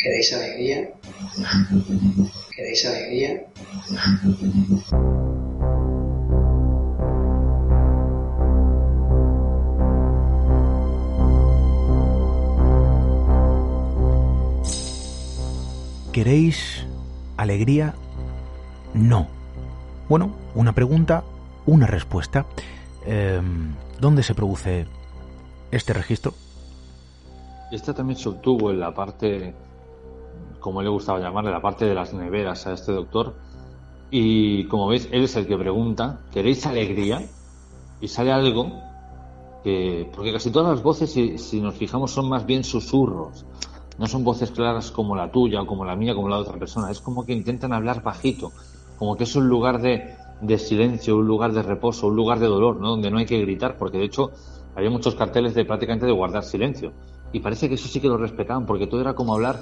¿Queréis alegría? ¿Queréis alegría? ¿Queréis alegría? No. Bueno, una pregunta, una respuesta. Em, ¿Dónde se produce este registro? Esta también se obtuvo en la parte, como le gustaba llamarle, la parte de las neveras a este doctor. Y como veis, él es el que pregunta, ¿queréis alegría? Y sale algo que, porque casi todas las voces, si, si nos fijamos, son más bien susurros. No son voces claras como la tuya o como la mía, como la de otra persona. Es como que intentan hablar bajito, como que es un lugar de, silencio, un lugar de reposo, un lugar de dolor, ¿no? Donde no hay que gritar, porque de hecho había muchos carteles de prácticamente de guardar silencio. Y parece que eso sí que lo respetaban, porque todo era como hablar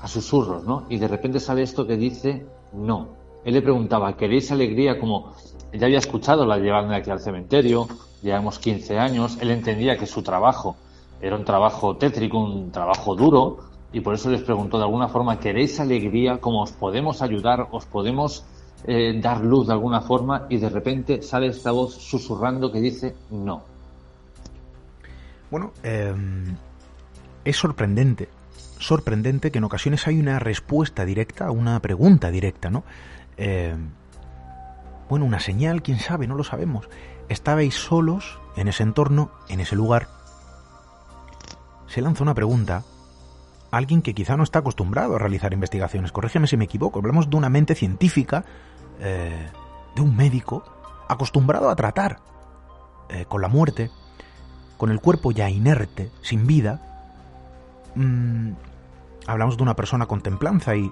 a susurros, ¿no? Y de repente sale esto que dice no. Él le preguntaba, ¿queréis alegría? Como ya había escuchado la llevarme aquí al cementerio, llevamos 15 años, él entendía que su trabajo era un trabajo tétrico, un trabajo duro, y por eso les preguntó de alguna forma, ¿queréis alegría? ¿Cómo os podemos ayudar? ¿Os podemos eh, dar luz de alguna forma? Y de repente sale esta voz susurrando que dice no. Bueno, em, es sorprendente, sorprendente que en ocasiones hay una respuesta directa una pregunta directa, ¿no? Em, bueno, una señal, quién sabe, no lo sabemos. Estabais solos en ese entorno, en ese lugar. Se lanza una pregunta alguien que quizá no está acostumbrado a realizar investigaciones. Corrígeme si me equivoco. Hablamos de una mente científica, eh, de un médico acostumbrado a tratar eh, con la muerte, con el cuerpo ya inerte, sin vida. Mm, hablamos de una persona con templanza y,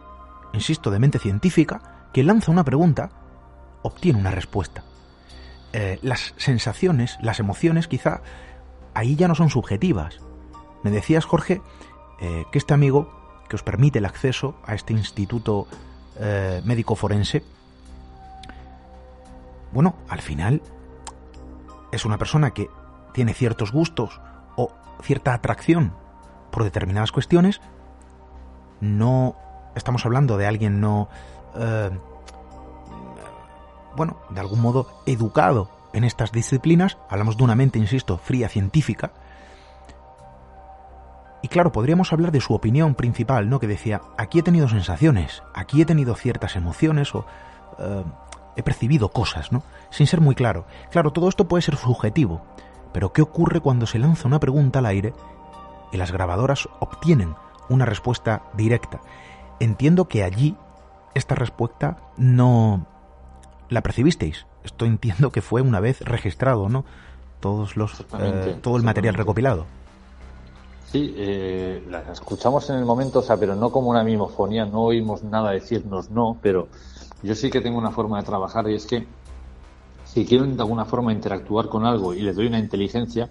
insisto, de mente científica, que lanza una pregunta, obtiene una respuesta. Eh, las sensaciones, las emociones, quizá ahí ya no son subjetivas. Me decías, Jorge, eh, que este amigo que os permite el acceso a este instituto eh, médico forense, bueno, al final es una persona que tiene ciertos gustos o cierta atracción por determinadas cuestiones, no estamos hablando de alguien no, eh, bueno, de algún modo educado en estas disciplinas, hablamos de una mente, insisto, fría, científica, y claro, podríamos hablar de su opinión principal, ¿no? Que decía, aquí he tenido sensaciones, aquí he tenido ciertas emociones o eh, he percibido cosas, ¿no? Sin ser muy claro. Claro, todo esto puede ser subjetivo, pero ¿qué ocurre cuando se lanza una pregunta al aire y las grabadoras obtienen una respuesta directa? Entiendo que allí esta respuesta no la percibisteis. Esto entiendo que fue una vez registrado, ¿no? Todos los eh, todo el material recopilado. Sí, eh, la escuchamos en el momento, o sea, pero no como una mimofonía, no oímos nada decirnos no, pero yo sí que tengo una forma de trabajar y es que si quiero de alguna forma interactuar con algo y le doy una inteligencia,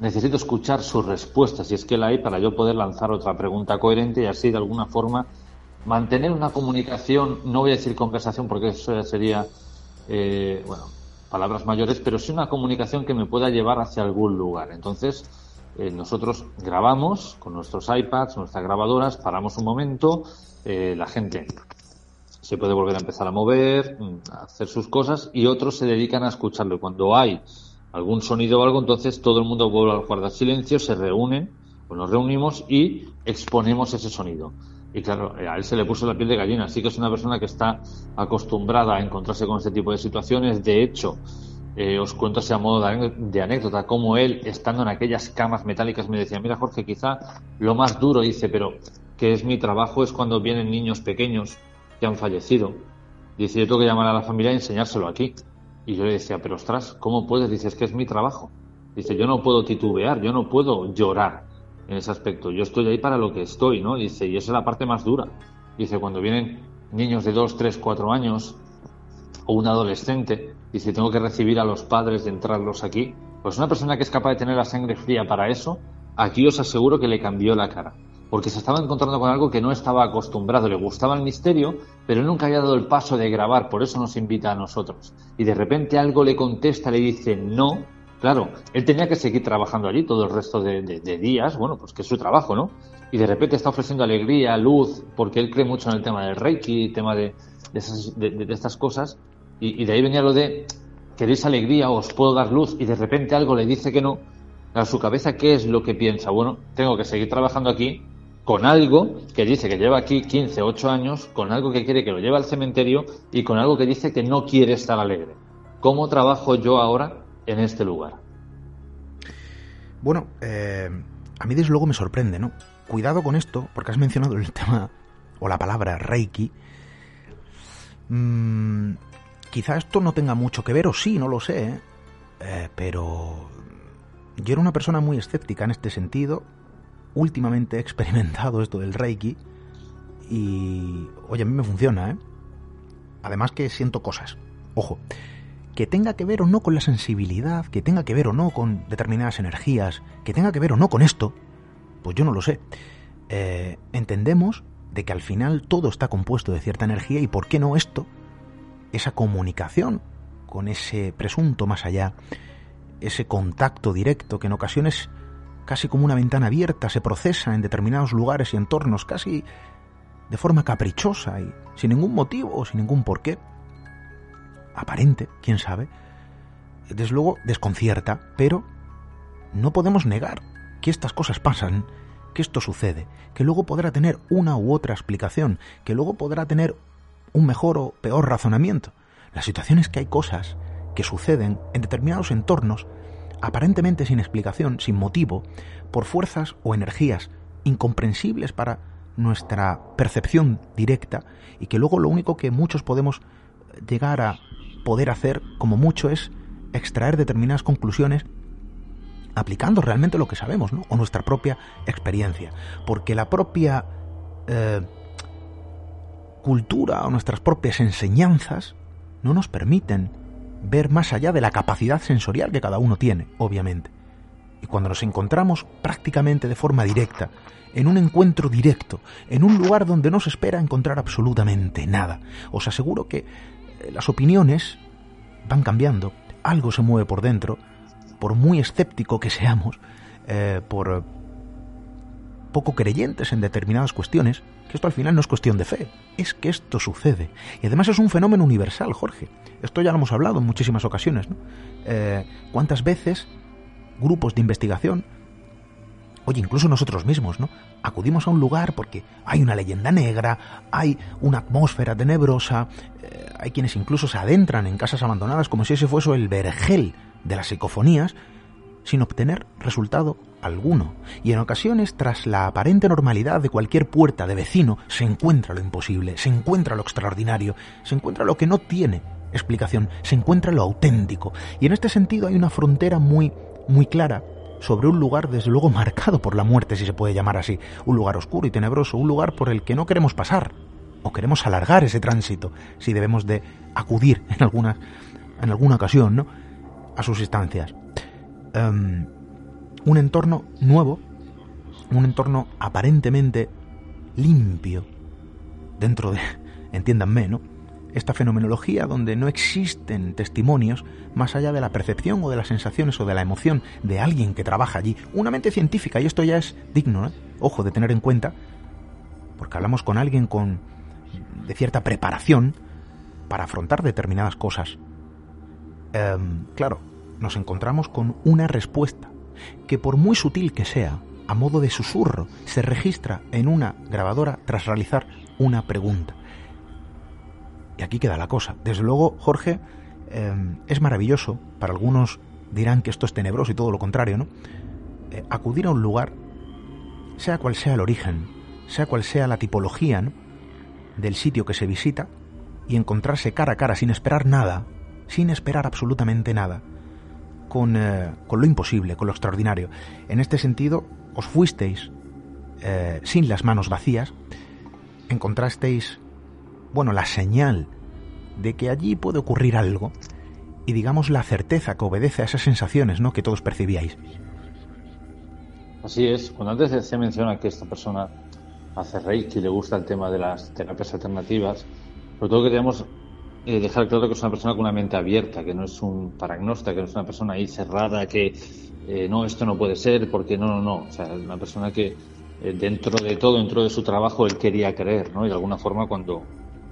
necesito escuchar sus respuestas, si es que la hay, para yo poder lanzar otra pregunta coherente y así de alguna forma mantener una comunicación, no voy a decir conversación porque eso ya sería, eh, bueno, palabras mayores, pero sí una comunicación que me pueda llevar hacia algún lugar. Entonces, eh, nosotros grabamos con nuestros iPads, nuestras grabadoras, paramos un momento, eh, la gente se puede volver a empezar a mover, mm, a hacer sus cosas y otros se dedican a escucharlo. Cuando hay algún sonido o algo, entonces todo el mundo vuelve a guardar silencio, se reúnen o nos reunimos y exponemos ese sonido. Y claro, a él se le puso la piel de gallina, así que es una persona que está acostumbrada a encontrarse con este tipo de situaciones. De hecho, eh, os cuento así a modo de anécdota, como él, estando en aquellas camas metálicas, me decía, mira Jorge, quizá lo más duro, dice, pero que es mi trabajo, es cuando vienen niños pequeños que han fallecido. Dice, yo tengo que llamar a la familia y enseñárselo aquí. Y yo le decía, pero ostras, ¿cómo puedes? Dice, es que es mi trabajo. Dice, yo no puedo titubear, yo no puedo llorar en ese aspecto. Yo estoy ahí para lo que estoy, ¿no? Dice, y esa es la parte más dura. Dice, cuando vienen niños de 2, 3, 4 años o un adolescente si tengo que recibir a los padres de entrarlos aquí, pues una persona que es capaz de tener la sangre fría para eso, aquí os aseguro que le cambió la cara. Porque se estaba encontrando con algo que no estaba acostumbrado, le gustaba el misterio, pero nunca había dado el paso de grabar, por eso nos invita a nosotros. Y de repente algo le contesta, le dice no. Claro, él tenía que seguir trabajando allí todo el resto de, días, bueno, pues que es su trabajo, ¿no? Y de repente está ofreciendo alegría, luz, porque él cree mucho en el tema del Reiki, tema de, de estas cosas, y, de ahí venía lo de, ¿queréis alegría? ¿Os puedo dar luz? Y de repente algo le dice que no. A su cabeza, ¿qué es lo que piensa? Bueno, tengo que seguir trabajando aquí con algo que dice que lleva aquí 15, 8 años, con algo que quiere que lo lleve al cementerio y con algo que dice que no quiere estar alegre. ¿Cómo trabajo yo ahora en este lugar? Bueno, eh, a mí desde luego me sorprende, ¿no? Cuidado con esto, porque has mencionado el *laughs* tema o la palabra Reiki. Mm, quizá esto no tenga mucho que ver, o sí, no lo sé, ¿eh? Eh, pero yo era una persona muy escéptica en este sentido. Últimamente he experimentado esto del Reiki y, oye, a mí me funciona, ¿eh? Además que siento cosas. Ojo, que tenga que ver o no con la sensibilidad, que tenga que ver o no con determinadas energías, que tenga que ver o no con esto, pues yo no lo sé. Eh, entendemos de que al final todo está compuesto de cierta energía y por qué no esto, esa comunicación con ese presunto más allá, ese contacto directo que en ocasiones casi como una ventana abierta se procesa en determinados lugares y entornos casi de forma caprichosa y sin ningún motivo o sin ningún porqué, aparente, quién sabe, desde luego desconcierta, pero no podemos negar que estas cosas pasan, que esto sucede, que luego podrá tener una u otra explicación, que luego podrá tener un mejor o peor razonamiento. La situación es que hay cosas que suceden en determinados entornos, aparentemente sin explicación, sin motivo, por fuerzas o energías incomprensibles para nuestra percepción directa y que luego lo único que muchos podemos llegar a poder hacer como mucho es extraer determinadas conclusiones aplicando realmente lo que sabemos, ¿no? O nuestra propia experiencia. Porque la propia eh, cultura o nuestras propias enseñanzas no nos permiten ver más allá de la capacidad sensorial que cada uno tiene, obviamente. Y cuando nos encontramos prácticamente de forma directa, en un encuentro directo, en un lugar donde no se espera encontrar absolutamente nada, os aseguro que eh, las opiniones van cambiando, algo se mueve por dentro, por muy escéptico que seamos, eh, por poco creyentes en determinadas cuestiones, que esto al final no es cuestión de fe, es que esto sucede. Y además es un fenómeno universal, Jorge. Esto ya lo hemos hablado en muchísimas ocasiones. ¿no? Eh, ¿Cuántas veces grupos de investigación, oye, incluso nosotros mismos, ¿no? Acudimos a un lugar porque hay una leyenda negra, hay una atmósfera tenebrosa, eh, hay quienes incluso se adentran en casas abandonadas como si ese fuese el vergel de las psicofonías, sin obtener resultado alguno. Y en ocasiones, tras la aparente normalidad de cualquier puerta de vecino, se encuentra lo imposible, se encuentra lo extraordinario, se encuentra lo que no tiene explicación, se encuentra lo auténtico. Y en este sentido hay una frontera muy, muy clara sobre un lugar desde luego marcado por la muerte, si se puede llamar así, un lugar oscuro y tenebroso, un lugar por el que no queremos pasar, o queremos alargar ese tránsito, si debemos de acudir en alguna, en alguna ocasión, ¿no? a sus instancias. Em, un entorno nuevo, un entorno aparentemente limpio, dentro de, *laughs* entiéndanme, ¿no? Esta fenomenología donde no existen testimonios más allá de la percepción o de las sensaciones o de la emoción de alguien que trabaja allí, una mente científica, y esto ya es digno, ¿eh? ojo, de tener en cuenta, porque hablamos con alguien con de cierta preparación para afrontar determinadas cosas. Em, claro, nos encontramos con una respuesta que por muy sutil que sea, a modo de susurro, se registra en una grabadora tras realizar una pregunta. Y aquí queda la cosa. Desde luego, Jorge, em, es maravilloso, para algunos dirán que esto es tenebroso y todo lo contrario, ¿no? Eh, acudir a un lugar, sea cual sea el origen, sea cual sea la tipología del sitio que se visita, y encontrarse cara a cara sin esperar nada, sin esperar absolutamente nada, con, eh, con lo imposible, con lo extraordinario. En este sentido, os fuisteis eh, sin las manos vacías, encontrasteis, bueno, la señal de que allí puede ocurrir algo y digamos la certeza que obedece a esas sensaciones, ¿no? Que todos percibíais. Así es. Cuando antes se menciona que esta persona hace reiki, le gusta el tema de las terapias alternativas, sobre todo que tenemos eh, dejar claro que es una persona con una mente abierta, que no es un paragnóstico, que no es una persona ahí cerrada, que eh, no, esto no puede ser, porque no, no, no. O sea, una persona que eh, dentro de todo, dentro de su trabajo, él quería creer, ¿no? Y de alguna forma cuando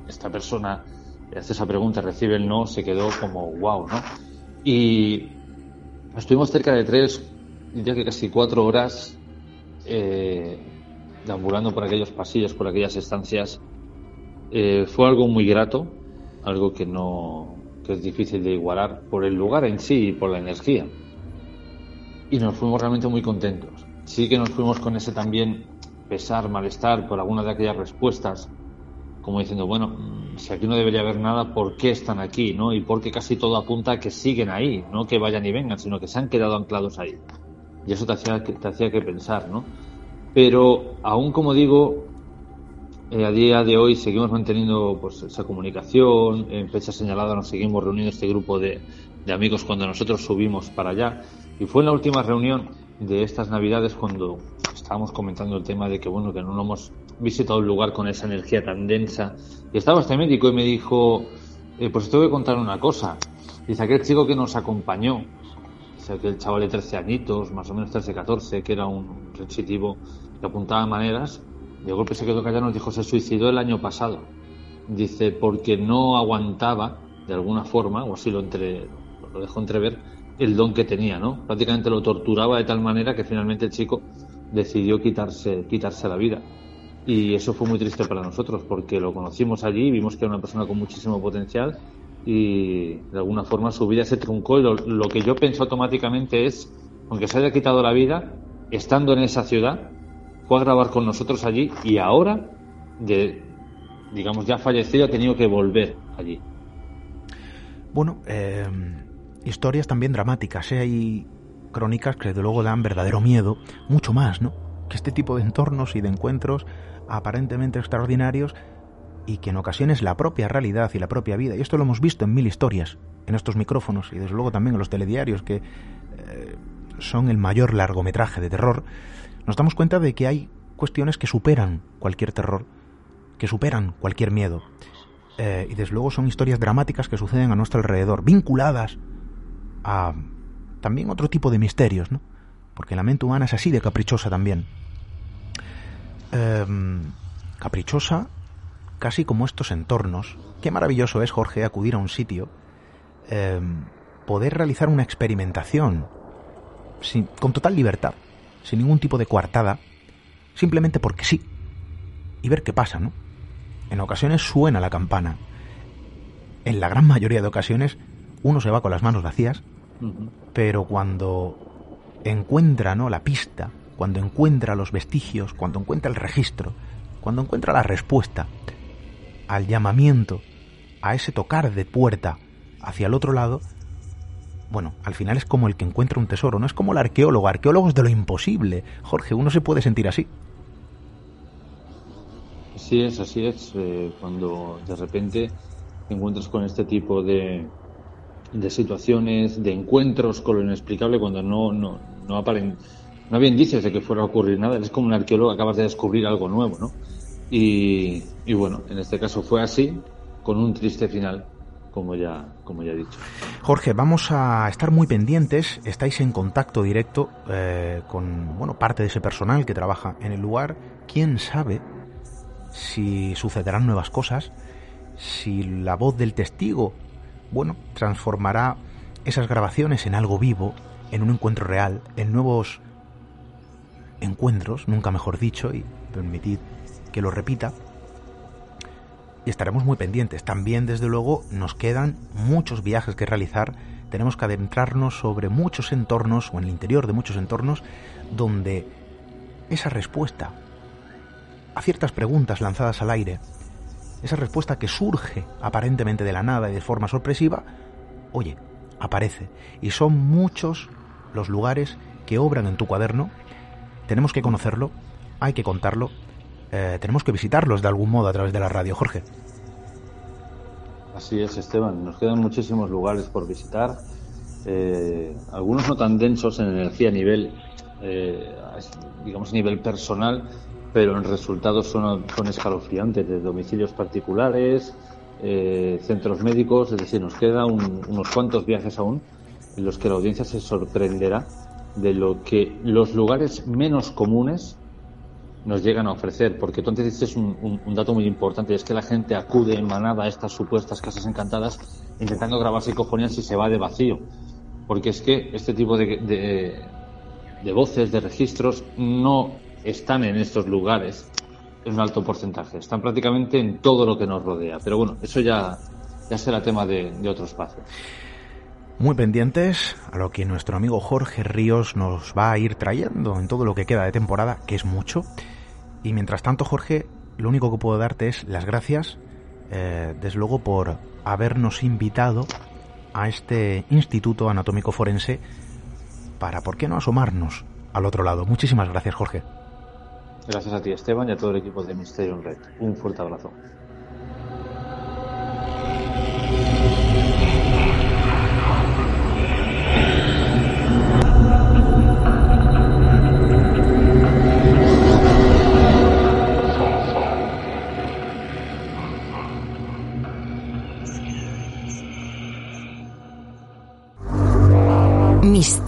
esta persona hace esa pregunta, recibe el no, se quedó como wow, ¿no? Y estuvimos cerca de tres, diría que casi cuatro horas deambulando por aquellos pasillos, por aquellas estancias, eh, fue algo muy grato, algo que no que es difícil de igualar por el lugar en sí y por la energía. Y nos fuimos realmente muy contentos. Sí que nos fuimos con ese también pesar, malestar por alguna de aquellas respuestas, como diciendo, bueno, mm, si aquí no debería haber nada, ¿por qué están aquí? ¿no? Y porque casi todo apunta a que siguen ahí, no que vayan y vengan, sino que se han quedado anclados ahí. Y eso te hacía, te hacía que pensar, ¿no? Pero aún como digo, eh, a día de hoy seguimos manteniendo pues, esa comunicación, en fecha señalada nos seguimos reuniendo este grupo de, de amigos cuando nosotros subimos para allá. Y fue en la última reunión de estas navidades cuando estábamos comentando el tema de que bueno que no hemos visitado un lugar con esa energía tan densa. Y estaba este médico y me dijo eh, pues te voy a contar una cosa dice aquel chico que nos acompañó dice aquel chaval de 13 añitos más o menos 13 14 que era un sensitivo que apuntaba maneras de golpe se quedó callado nos dijo se suicidó el año pasado dice porque no aguantaba de alguna forma o así lo entre lo dejó entrever el don que tenía, ¿no? Prácticamente lo torturaba de tal manera que finalmente el chico decidió quitarse, quitarse la vida. Y eso fue muy triste para nosotros porque lo conocimos allí, vimos que era una persona con muchísimo potencial y de alguna forma su vida se truncó y lo, que yo pensé automáticamente es, aunque se haya quitado la vida, estando en esa ciudad, fue a grabar con nosotros allí y ahora, digamos ya fallecido, ha tenido que volver allí. Bueno, eh, historias también dramáticas, ¿eh? hay crónicas que desde luego dan verdadero miedo, mucho más, ¿no? Que este tipo de entornos y de encuentros aparentemente extraordinarios y que en ocasiones la propia realidad y la propia vida, y esto lo hemos visto en mil historias, en estos micrófonos y desde luego también en los telediarios que eh, son el mayor largometraje de terror, nos damos cuenta de que hay cuestiones que superan cualquier terror, que superan cualquier miedo. Eh, y desde luego son historias dramáticas que suceden a nuestro alrededor, vinculadas a también otro tipo de misterios, ¿no? Porque la mente humana es así de caprichosa también. Em, caprichosa, casi como estos entornos. Qué maravilloso es, Jorge, acudir a un sitio, em, poder realizar una experimentación con total libertad, sin ningún tipo de coartada, simplemente porque sí, y ver qué pasa, ¿no? En ocasiones suena la campana. En la gran mayoría de ocasiones uno se va con las manos vacías pero cuando encuentra ¿no? la pista, cuando encuentra los vestigios, cuando encuentra el registro, cuando encuentra la respuesta al llamamiento, a ese tocar de puerta hacia el otro lado, bueno, al final es como el que encuentra un tesoro, no es como el arqueólogo, arqueólogos de lo imposible. Jorge, uno se puede sentir así. Así es, así es. Eh, cuando de repente te encuentras con este tipo de, de situaciones, de encuentros con lo inexplicable cuando no, no, no, aparen, no había indicios de que fuera a ocurrir nada. Es como un arqueólogo, acabas de descubrir algo nuevo, ¿no? Y, y bueno, en este caso fue así, con un triste final, como ya, como ya he dicho. Jorge, vamos a estar muy pendientes. Estáis en contacto directo eh, con bueno, parte de ese personal que trabaja en el lugar. ¿Quién sabe si sucederán nuevas cosas? Si la voz del testigo bueno, transformará esas grabaciones en algo vivo, en un encuentro real, en nuevos encuentros, nunca mejor dicho, y permitid que lo repita. Y estaremos muy pendientes. También, desde luego, nos quedan muchos viajes que realizar. Tenemos que adentrarnos sobre muchos entornos o en el interior de muchos entornos donde esa respuesta a ciertas preguntas lanzadas al aire esa respuesta que surge aparentemente de la nada y de forma sorpresiva, oye, aparece. Y son muchos los lugares que obran en tu cuaderno. Tenemos que conocerlo, hay que contarlo, eh, tenemos que visitarlos de algún modo a través de la radio, Jorge. Así es, Esteban. Nos quedan muchísimos lugares por visitar. Eh, algunos no tan densos en energía a nivel, eh, digamos, a nivel personal, pero en resultados son, son escalofriantes, de domicilios particulares, eh, centros médicos, es decir, nos quedan unos cuantos viajes aún en los que la audiencia se sorprenderá de lo que los lugares menos comunes nos llegan a ofrecer, porque entonces este es un, dato muy importante, es que la gente acude en manada a estas supuestas casas encantadas intentando grabar psicofonías y se va de vacío, porque es que este tipo de, de voces, de registros, no están en estos lugares es un alto porcentaje. Están prácticamente en todo lo que nos rodea. Pero bueno, eso ya, ya será tema de, de otro espacio. Muy pendientes a lo que nuestro amigo Jorge Ríos nos va a ir trayendo en todo lo que queda de temporada, que es mucho. Y mientras tanto, Jorge, lo único que puedo darte es las gracias, eh, desde luego, por habernos invitado a este Instituto Anatómico Forense para, ¿por qué no asomarnos al otro lado? Muchísimas gracias, Jorge. Gracias a ti, Esteban, y a todo el equipo de Misterio Red. Un fuerte abrazo.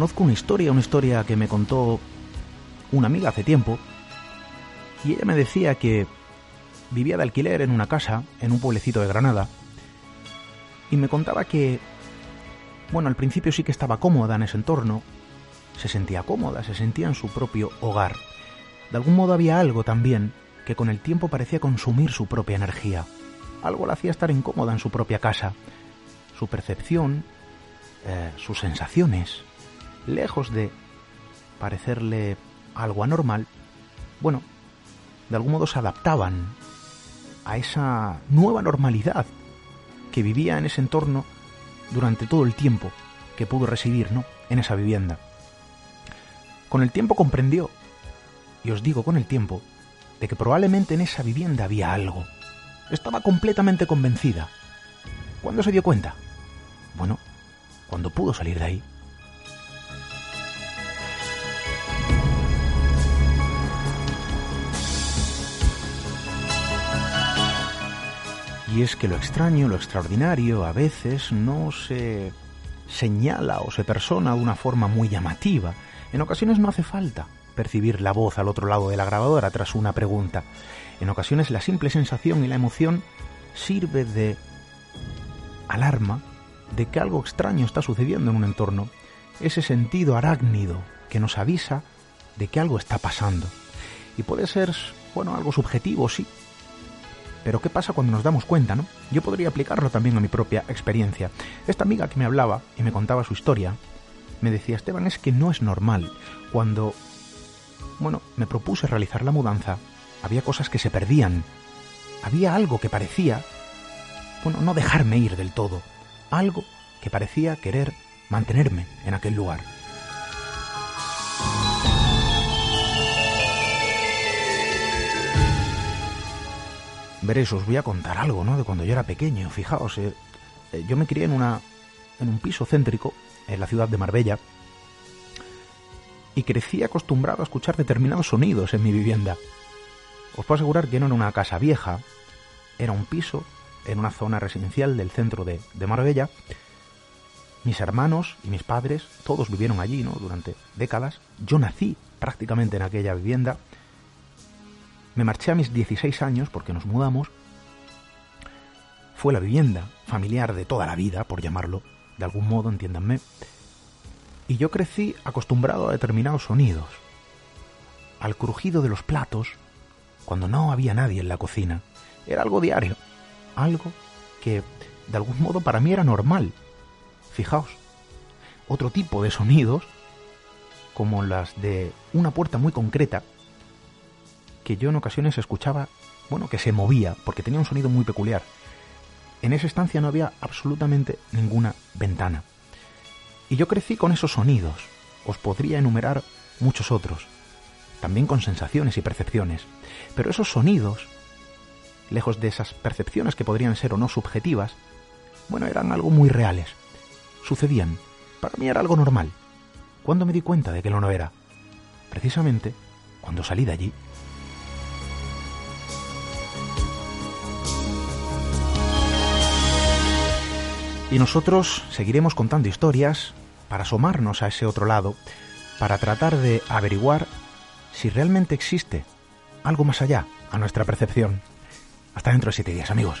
Conozco una historia, una historia que me contó una amiga hace tiempo, y ella me decía que vivía de alquiler en una casa en un pueblecito de Granada, y me contaba que, bueno, al principio sí que estaba cómoda en ese entorno, se sentía cómoda, se sentía en su propio hogar. De algún modo había algo también que con el tiempo parecía consumir su propia energía. Algo la hacía estar incómoda en su propia casa. Su percepción, eh, sus sensaciones, lejos de parecerle algo anormal, bueno, de algún modo se adaptaban a esa nueva normalidad que vivía en ese entorno durante todo el tiempo que pudo residir ¿no? en esa vivienda. Con el tiempo comprendió, y os digo con el tiempo, de que probablemente en esa vivienda había algo. Estaba completamente convencida. ¿Cuándo se dio cuenta? Bueno, cuando pudo salir de ahí. Y es que lo extraño, lo extraordinario, a veces no se señala o se persona de una forma muy llamativa. En ocasiones no hace falta percibir la voz al otro lado de la grabadora tras una pregunta. En ocasiones la simple sensación y la emoción sirve de alarma de que algo extraño está sucediendo en un entorno. Ese sentido arácnido que nos avisa de que algo está pasando. Y puede ser, bueno, algo subjetivo, sí, pero ¿qué pasa cuando nos damos cuenta, no? Yo podría aplicarlo también a mi propia experiencia. Esta amiga que me hablaba y me contaba su historia, me decía, Esteban, es que no es normal. Cuando, bueno, me propuse realizar la mudanza, había cosas que se perdían. Había algo que parecía, bueno, no dejarme ir del todo. Algo que parecía querer mantenerme en aquel lugar. Veréis, os voy a contar algo, ¿no? De cuando yo era pequeño. Fijaos, eh, eh, yo me crié en una en un piso céntrico en la ciudad de Marbella y crecí acostumbrado a escuchar determinados sonidos en mi vivienda. Os puedo asegurar que no era una casa vieja, era un piso en una zona residencial del centro de, de Marbella. Mis hermanos y mis padres, todos vivieron allí, ¿no? Durante décadas. Yo nací prácticamente en aquella vivienda me marché a mis 16 años porque nos mudamos. Fue la vivienda familiar de toda la vida, por llamarlo, de algún modo, entiéndanme. Y yo crecí acostumbrado a determinados sonidos. Al crujido de los platos, cuando no había nadie en la cocina. Era algo diario. Algo que, de algún modo, para mí era normal. Fijaos, otro tipo de sonidos, como las de una puerta muy concreta, que yo en ocasiones escuchaba, bueno, que se movía, porque tenía un sonido muy peculiar. en esa estancia no había absolutamente ninguna ventana. Y yo crecí con esos sonidos. Os podría enumerar muchos otros, también con sensaciones y percepciones. Pero esos sonidos, lejos de esas percepciones que podrían ser o no subjetivas, bueno, eran algo muy reales. Sucedían. Para mí era algo normal. ¿Cuándo me di cuenta de que lo no era? Precisamente cuando salí de allí. Y nosotros seguiremos contando historias para asomarnos a ese otro lado, para tratar de averiguar si realmente existe algo más allá a nuestra percepción. Hasta dentro de siete días, amigos.